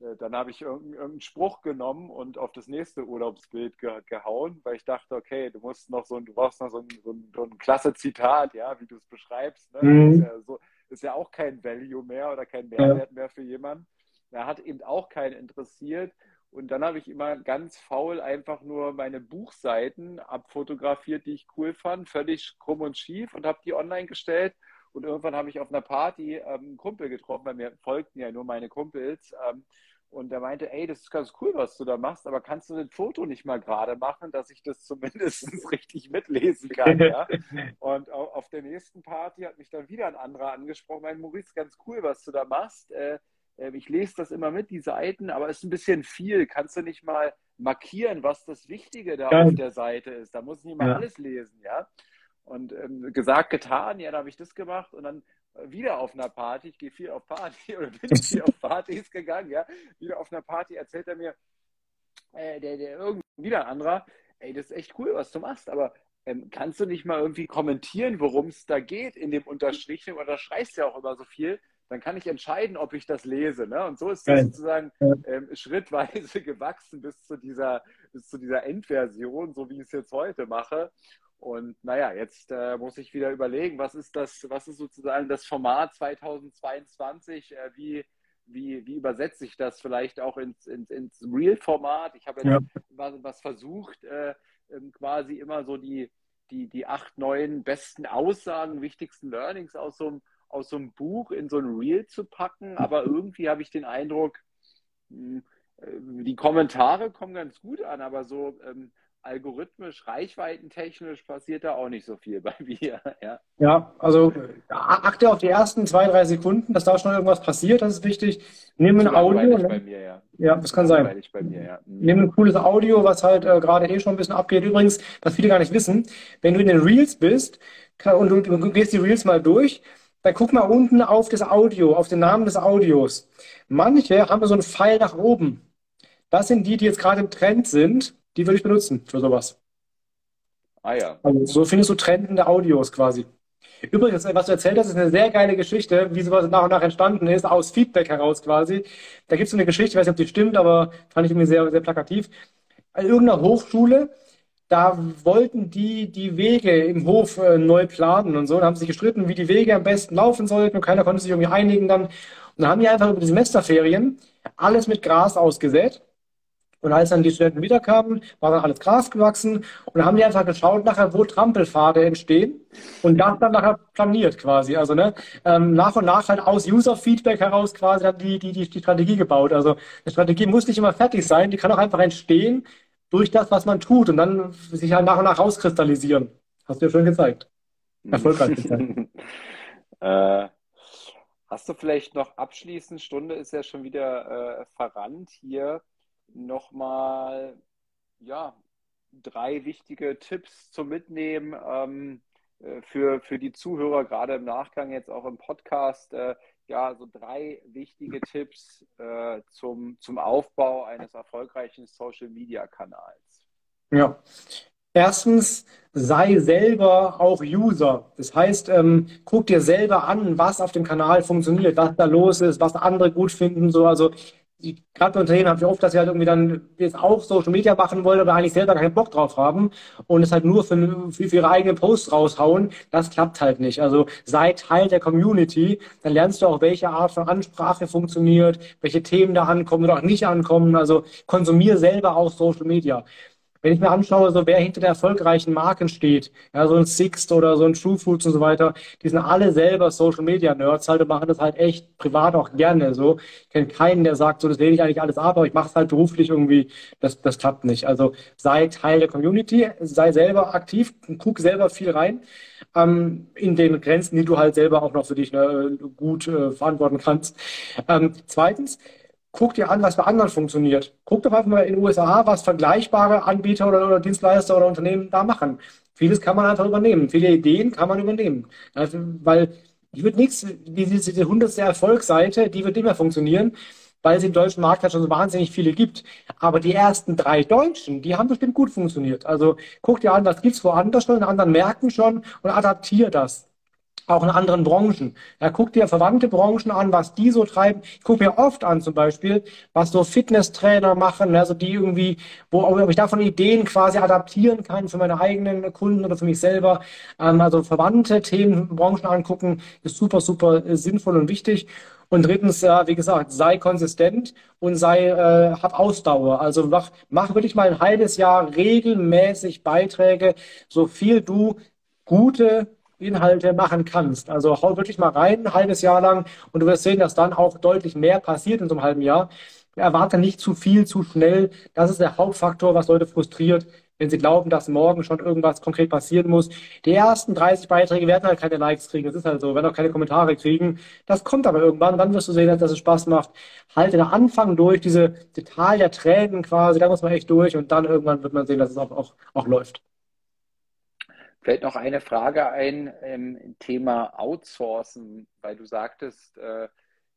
äh, dann habe ich irgendeinen Spruch genommen und auf das nächste Urlaubsbild ge gehauen, weil ich dachte, okay, du musst noch so ein, du brauchst noch so ein, so ein, so ein klasse Zitat, ja, wie du es beschreibst. Ne? Mhm. Ist, ja so, ist, ja auch kein Value mehr oder kein Mehrwert mehr für jemanden. Er hat eben auch keinen interessiert. Und dann habe ich immer ganz faul einfach nur meine Buchseiten abfotografiert, die ich cool fand, völlig krumm und schief und habe die online gestellt. Und irgendwann habe ich auf einer Party ähm, einen Kumpel getroffen, weil mir folgten ja nur meine Kumpels. Ähm, und der meinte, ey, das ist ganz cool, was du da machst, aber kannst du ein Foto nicht mal gerade machen, dass ich das zumindest richtig mitlesen kann? Ja? Und auf der nächsten Party hat mich dann wieder ein anderer angesprochen, mein Maurice, ganz cool, was du da machst. Äh, ich lese das immer mit, die Seiten, aber es ist ein bisschen viel. Kannst du nicht mal markieren, was das Wichtige da ja. auf der Seite ist? Da muss ich nicht mal ja. alles lesen, ja. Und ähm, gesagt, getan, ja, da habe ich das gemacht und dann äh, wieder auf einer Party, ich gehe viel auf Party oder bin viel auf Partys gegangen, ja, wieder auf einer Party erzählt er mir, äh, der, der irgendwie wieder ein anderer, ey, das ist echt cool, was du machst, aber ähm, kannst du nicht mal irgendwie kommentieren, worum es da geht in dem Unterstrichen, oder schreist ja auch immer so viel, dann kann ich entscheiden, ob ich das lese. Ne? Und so ist das sozusagen ähm, schrittweise gewachsen bis zu dieser, bis zu dieser Endversion, so wie ich es jetzt heute mache. Und naja, jetzt äh, muss ich wieder überlegen, was ist das, was ist sozusagen das Format 2022? Äh, wie, wie, wie übersetze ich das vielleicht auch ins, ins, ins Real-Format? Ich habe ja. was, was, versucht, äh, ähm, quasi immer so die, die, die acht, neun besten Aussagen, wichtigsten Learnings aus so einem, aus so einem Buch in so ein Reel zu packen. Aber irgendwie habe ich den Eindruck, hm, äh, die Kommentare kommen ganz gut an, aber so ähm, algorithmisch, reichweitentechnisch passiert da auch nicht so viel bei mir. Ja, ja also achte auf die ersten zwei, drei Sekunden, dass da schon irgendwas passiert, das ist wichtig. Nimm ein Audio. Ne? Bei mir, ja. ja, das kann sein. Mir, ja. Mhm. Nimm ein cooles Audio, was halt äh, gerade eh schon ein bisschen abgeht. Übrigens, was viele gar nicht wissen, wenn du in den Reels bist und du gehst die Reels mal durch, dann guck mal unten auf das Audio, auf den Namen des Audios. Manche haben so einen Pfeil nach oben. Das sind die, die jetzt gerade im Trend sind die würde ich benutzen für sowas. Ah ja. Also so findest du trendende Audios quasi. Übrigens, was du erzählt hast, ist eine sehr geile Geschichte, wie sowas nach und nach entstanden ist, aus Feedback heraus quasi. Da gibt es so eine Geschichte, ich weiß nicht, ob die stimmt, aber fand ich irgendwie sehr, sehr plakativ. An irgendeiner Hochschule, da wollten die die Wege im Hof äh, neu planen und so. Da haben sie sich gestritten, wie die Wege am besten laufen sollten und keiner konnte sich irgendwie einigen dann. Und dann haben die einfach über die Semesterferien alles mit Gras ausgesät und als dann die Studenten wiederkamen, war dann alles Gras gewachsen und dann haben die einfach geschaut nachher, wo Trampelpfade entstehen und das dann nachher planiert quasi. Also ne, ähm, nach und nach halt aus User-Feedback heraus quasi dann die, die, die, die Strategie gebaut. Also eine Strategie muss nicht immer fertig sein, die kann auch einfach entstehen durch das, was man tut und dann sich halt nach und nach rauskristallisieren. Hast du ja schön gezeigt. Erfolgreich gezeigt. äh, hast du vielleicht noch abschließend, Stunde ist ja schon wieder äh, verrannt hier, nochmal ja, drei wichtige Tipps zum Mitnehmen ähm, äh, für, für die Zuhörer, gerade im Nachgang jetzt auch im Podcast. Äh, ja, so drei wichtige Tipps äh, zum, zum Aufbau eines erfolgreichen Social Media Kanals. Ja. Erstens, sei selber auch User. Das heißt, ähm, guck dir selber an, was auf dem Kanal funktioniert, was da los ist, was andere gut finden. So, also gerade bei Unternehmen haben wir oft, dass sie halt irgendwie dann jetzt auch Social Media machen wollen, aber eigentlich selber keinen Bock drauf haben und es halt nur für, für, ihre eigenen Posts raushauen. Das klappt halt nicht. Also sei Teil der Community, dann lernst du auch, welche Art von Ansprache funktioniert, welche Themen da ankommen oder auch nicht ankommen. Also konsumier selber auch Social Media wenn ich mir anschaue, so wer hinter der erfolgreichen Marken steht, ja, so ein Sixt oder so ein True Foods und so weiter, die sind alle selber Social Media Nerds halt und machen das halt echt privat auch gerne so. Ich kenne keinen, der sagt, so das lehne ich eigentlich alles ab, aber ich mache es halt beruflich irgendwie, das, das klappt nicht. Also sei Teil der Community, sei selber aktiv, guck selber viel rein, ähm, in den Grenzen, die du halt selber auch noch für dich ne, gut äh, verantworten kannst. Ähm, zweitens, guck dir an, was bei anderen funktioniert. Guck doch einfach mal in den USA, was vergleichbare Anbieter oder, oder, Dienstleister oder Unternehmen da machen. Vieles kann man einfach übernehmen. Viele Ideen kann man übernehmen. Also, weil ich würde nichts, diese, diese hundertste Erfolgsseite, die wird immer funktionieren, weil es im deutschen Markt halt schon so wahnsinnig viele gibt. Aber die ersten drei Deutschen, die haben bestimmt gut funktioniert. Also guck dir an, was gibt's woanders schon in anderen Märkten schon und adaptier das auch in anderen Branchen. Ja, guck dir verwandte Branchen an, was die so treiben. Ich gucke mir oft an, zum Beispiel, was so Fitnesstrainer machen, also die irgendwie, wo ob ich davon Ideen quasi adaptieren kann für meine eigenen Kunden oder für mich selber. Ähm, also verwandte Themen, Branchen angucken, ist super, super äh, sinnvoll und wichtig. Und drittens, äh, wie gesagt, sei konsistent und sei, äh, hab Ausdauer. Also mach, mach wirklich mal ein halbes Jahr regelmäßig Beiträge, so viel du gute Inhalte machen kannst. Also hau wirklich mal rein, ein halbes Jahr lang und du wirst sehen, dass dann auch deutlich mehr passiert in so einem halben Jahr. Erwarte nicht zu viel, zu schnell. Das ist der Hauptfaktor, was Leute frustriert, wenn sie glauben, dass morgen schon irgendwas konkret passieren muss. Die ersten 30 Beiträge werden halt keine Likes kriegen. Das ist halt so, werden auch keine Kommentare kriegen. Das kommt aber irgendwann. Dann wirst du sehen, dass es Spaß macht. Halte den Anfang durch, diese Detail der Tränen quasi, da muss man echt durch und dann irgendwann wird man sehen, dass es auch, auch, auch läuft. Fällt noch eine Frage ein im Thema Outsourcen, weil du sagtest, äh,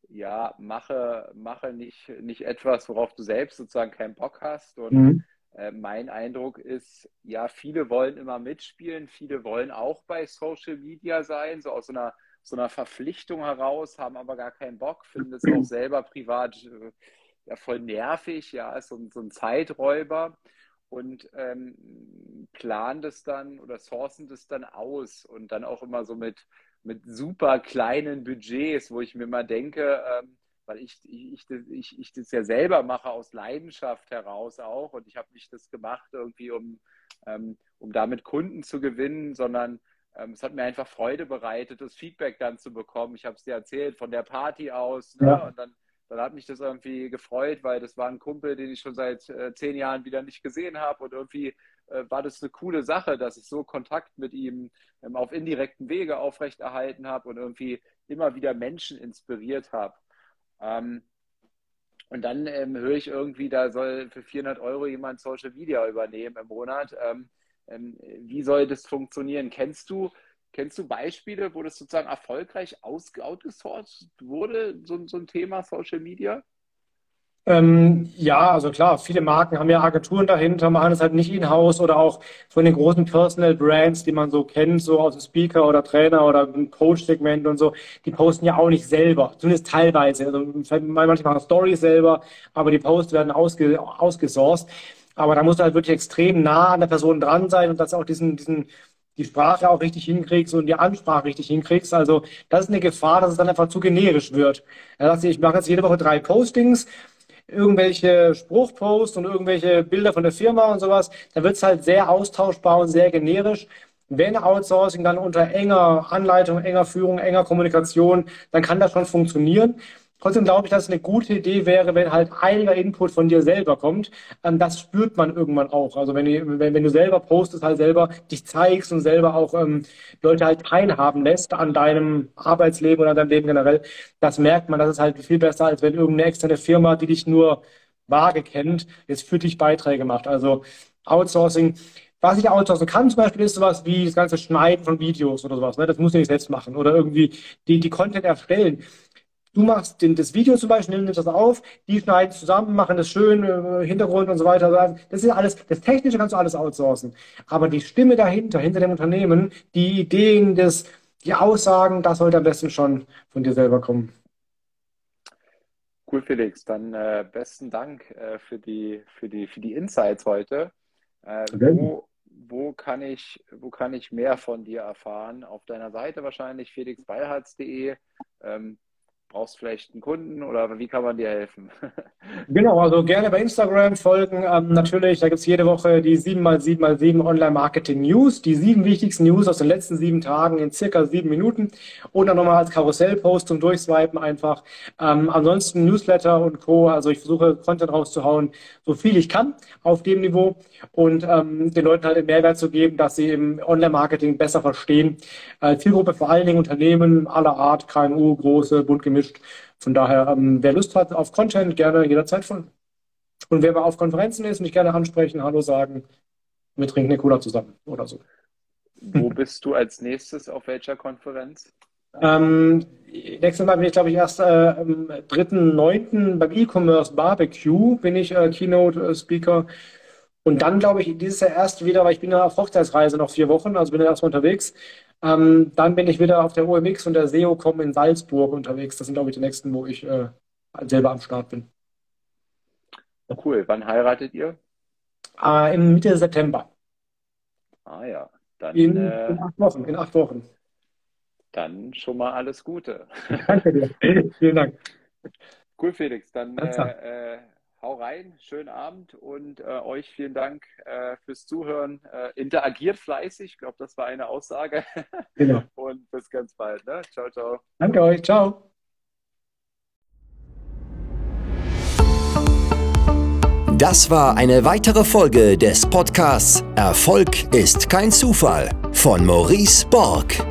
ja, mache, mache nicht, nicht etwas, worauf du selbst sozusagen keinen Bock hast. Und mhm. äh, mein Eindruck ist, ja, viele wollen immer mitspielen, viele wollen auch bei Social Media sein, so aus so einer, so einer Verpflichtung heraus, haben aber gar keinen Bock, finden es auch selber privat äh, ja, voll nervig, ja, ist so, so ein Zeiträuber und ähm, planen das dann oder sourcen das dann aus und dann auch immer so mit, mit super kleinen Budgets, wo ich mir mal denke, ähm, weil ich, ich, ich, ich das ja selber mache aus Leidenschaft heraus auch und ich habe nicht das gemacht irgendwie, um, ähm, um damit Kunden zu gewinnen, sondern ähm, es hat mir einfach Freude bereitet, das Feedback dann zu bekommen. Ich habe es dir erzählt von der Party aus ne? ja. und dann dann hat mich das irgendwie gefreut, weil das war ein Kumpel, den ich schon seit äh, zehn Jahren wieder nicht gesehen habe und irgendwie äh, war das eine coole Sache, dass ich so Kontakt mit ihm ähm, auf indirekten Wege aufrechterhalten habe und irgendwie immer wieder Menschen inspiriert habe. Ähm, und dann ähm, höre ich irgendwie, da soll für 400 Euro jemand Social Media übernehmen im Monat. Ähm, ähm, wie soll das funktionieren? Kennst du Kennst du Beispiele, wo das sozusagen erfolgreich outgesourced wurde, so, so ein Thema Social Media? Ähm, ja, also klar, viele Marken haben ja Agenturen dahinter, machen es halt nicht in-house oder auch von den großen Personal Brands, die man so kennt, so aus dem Speaker oder Trainer oder Coach-Segment und so, die posten ja auch nicht selber, zumindest teilweise. Also manche machen Stories selber, aber die Posts werden ausge, ausgesourced. Aber da musst du halt wirklich extrem nah an der Person dran sein und das auch diesen, diesen die Sprache auch richtig hinkriegst und die Ansprache richtig hinkriegst. Also das ist eine Gefahr, dass es dann einfach zu generisch wird. Also ich mache jetzt jede Woche drei Postings, irgendwelche Spruchposts und irgendwelche Bilder von der Firma und sowas. Da wird es halt sehr austauschbar und sehr generisch. Wenn Outsourcing dann unter enger Anleitung, enger Führung, enger Kommunikation, dann kann das schon funktionieren. Trotzdem glaube ich, dass es eine gute Idee wäre, wenn halt einiger Input von dir selber kommt. Ähm, das spürt man irgendwann auch. Also wenn, du, wenn, wenn du selber postest, halt selber dich zeigst und selber auch ähm, Leute halt teilhaben lässt an deinem Arbeitsleben oder an deinem Leben generell, das merkt man. Das ist halt viel besser, als wenn irgendeine externe Firma, die dich nur vage kennt, jetzt für dich Beiträge macht. Also Outsourcing. Was ich outsourcen kann zum Beispiel, ist sowas wie das ganze Schneiden von Videos oder sowas. Ne? Das musst du nicht selbst machen. Oder irgendwie die, die Content erstellen. Du machst den, das Video zum Beispiel, nimmst das auf, die schneiden zusammen, machen das schön, äh, Hintergrund und so weiter. Das ist alles, das Technische kannst du alles outsourcen. Aber die Stimme dahinter, hinter dem Unternehmen, die Ideen, das, die Aussagen, das sollte am besten schon von dir selber kommen. Cool, Felix. Dann äh, besten Dank äh, für, die, für, die, für die Insights heute. Äh, wo, wo, kann ich, wo kann ich mehr von dir erfahren? Auf deiner Seite wahrscheinlich felixbeilharz.de. Ähm, brauchst vielleicht einen Kunden oder wie kann man dir helfen? genau, also gerne bei Instagram folgen. Ähm, natürlich, da gibt es jede Woche die 7x7x7 Online-Marketing News, die sieben wichtigsten News aus den letzten sieben Tagen in circa sieben Minuten und dann nochmal als Karussellpost zum Durchswipen einfach. Ähm, ansonsten Newsletter und Co. Also ich versuche Content rauszuhauen, so viel ich kann auf dem Niveau und ähm, den Leuten halt den Mehrwert zu geben, dass sie im Online-Marketing besser verstehen. Äh, Zielgruppe vor allen Dingen Unternehmen aller Art, KMU, große, bunt gemischt. Von daher, ähm, wer Lust hat auf Content, gerne jederzeit folgen. Und wer auf Konferenzen ist, mich gerne ansprechen, Hallo sagen, wir trinken eine Cola zusammen oder so. Wo bist du als nächstes auf welcher Konferenz? Ähm, nächstes Mal bin ich, glaube ich, erst äh, am 3.9. beim E-Commerce Barbecue bin ich äh, Keynote-Speaker. Und dann, glaube ich, dieses Jahr erst wieder, weil ich bin ja auf Hochzeitsreise noch vier Wochen, also bin ja erstmal unterwegs. Ähm, dann bin ich wieder auf der OMX und der SEOCom in Salzburg unterwegs. Das sind, glaube ich, die nächsten, wo ich äh, selber am Start bin. Cool. Wann heiratet ihr? Äh, Im Mitte September. Ah ja. Dann, in, äh, in acht Wochen. In acht Wochen. Dann schon mal alles Gute. Danke dir. Vielen Dank. Cool, Felix. Dann hau rein, schönen Abend und äh, euch vielen Dank äh, fürs Zuhören. Äh, interagiert fleißig, ich glaube, das war eine Aussage. Genau. und bis ganz bald. Ne? Ciao, ciao. Danke euch. Ciao. Das war eine weitere Folge des Podcasts Erfolg ist kein Zufall von Maurice Borg.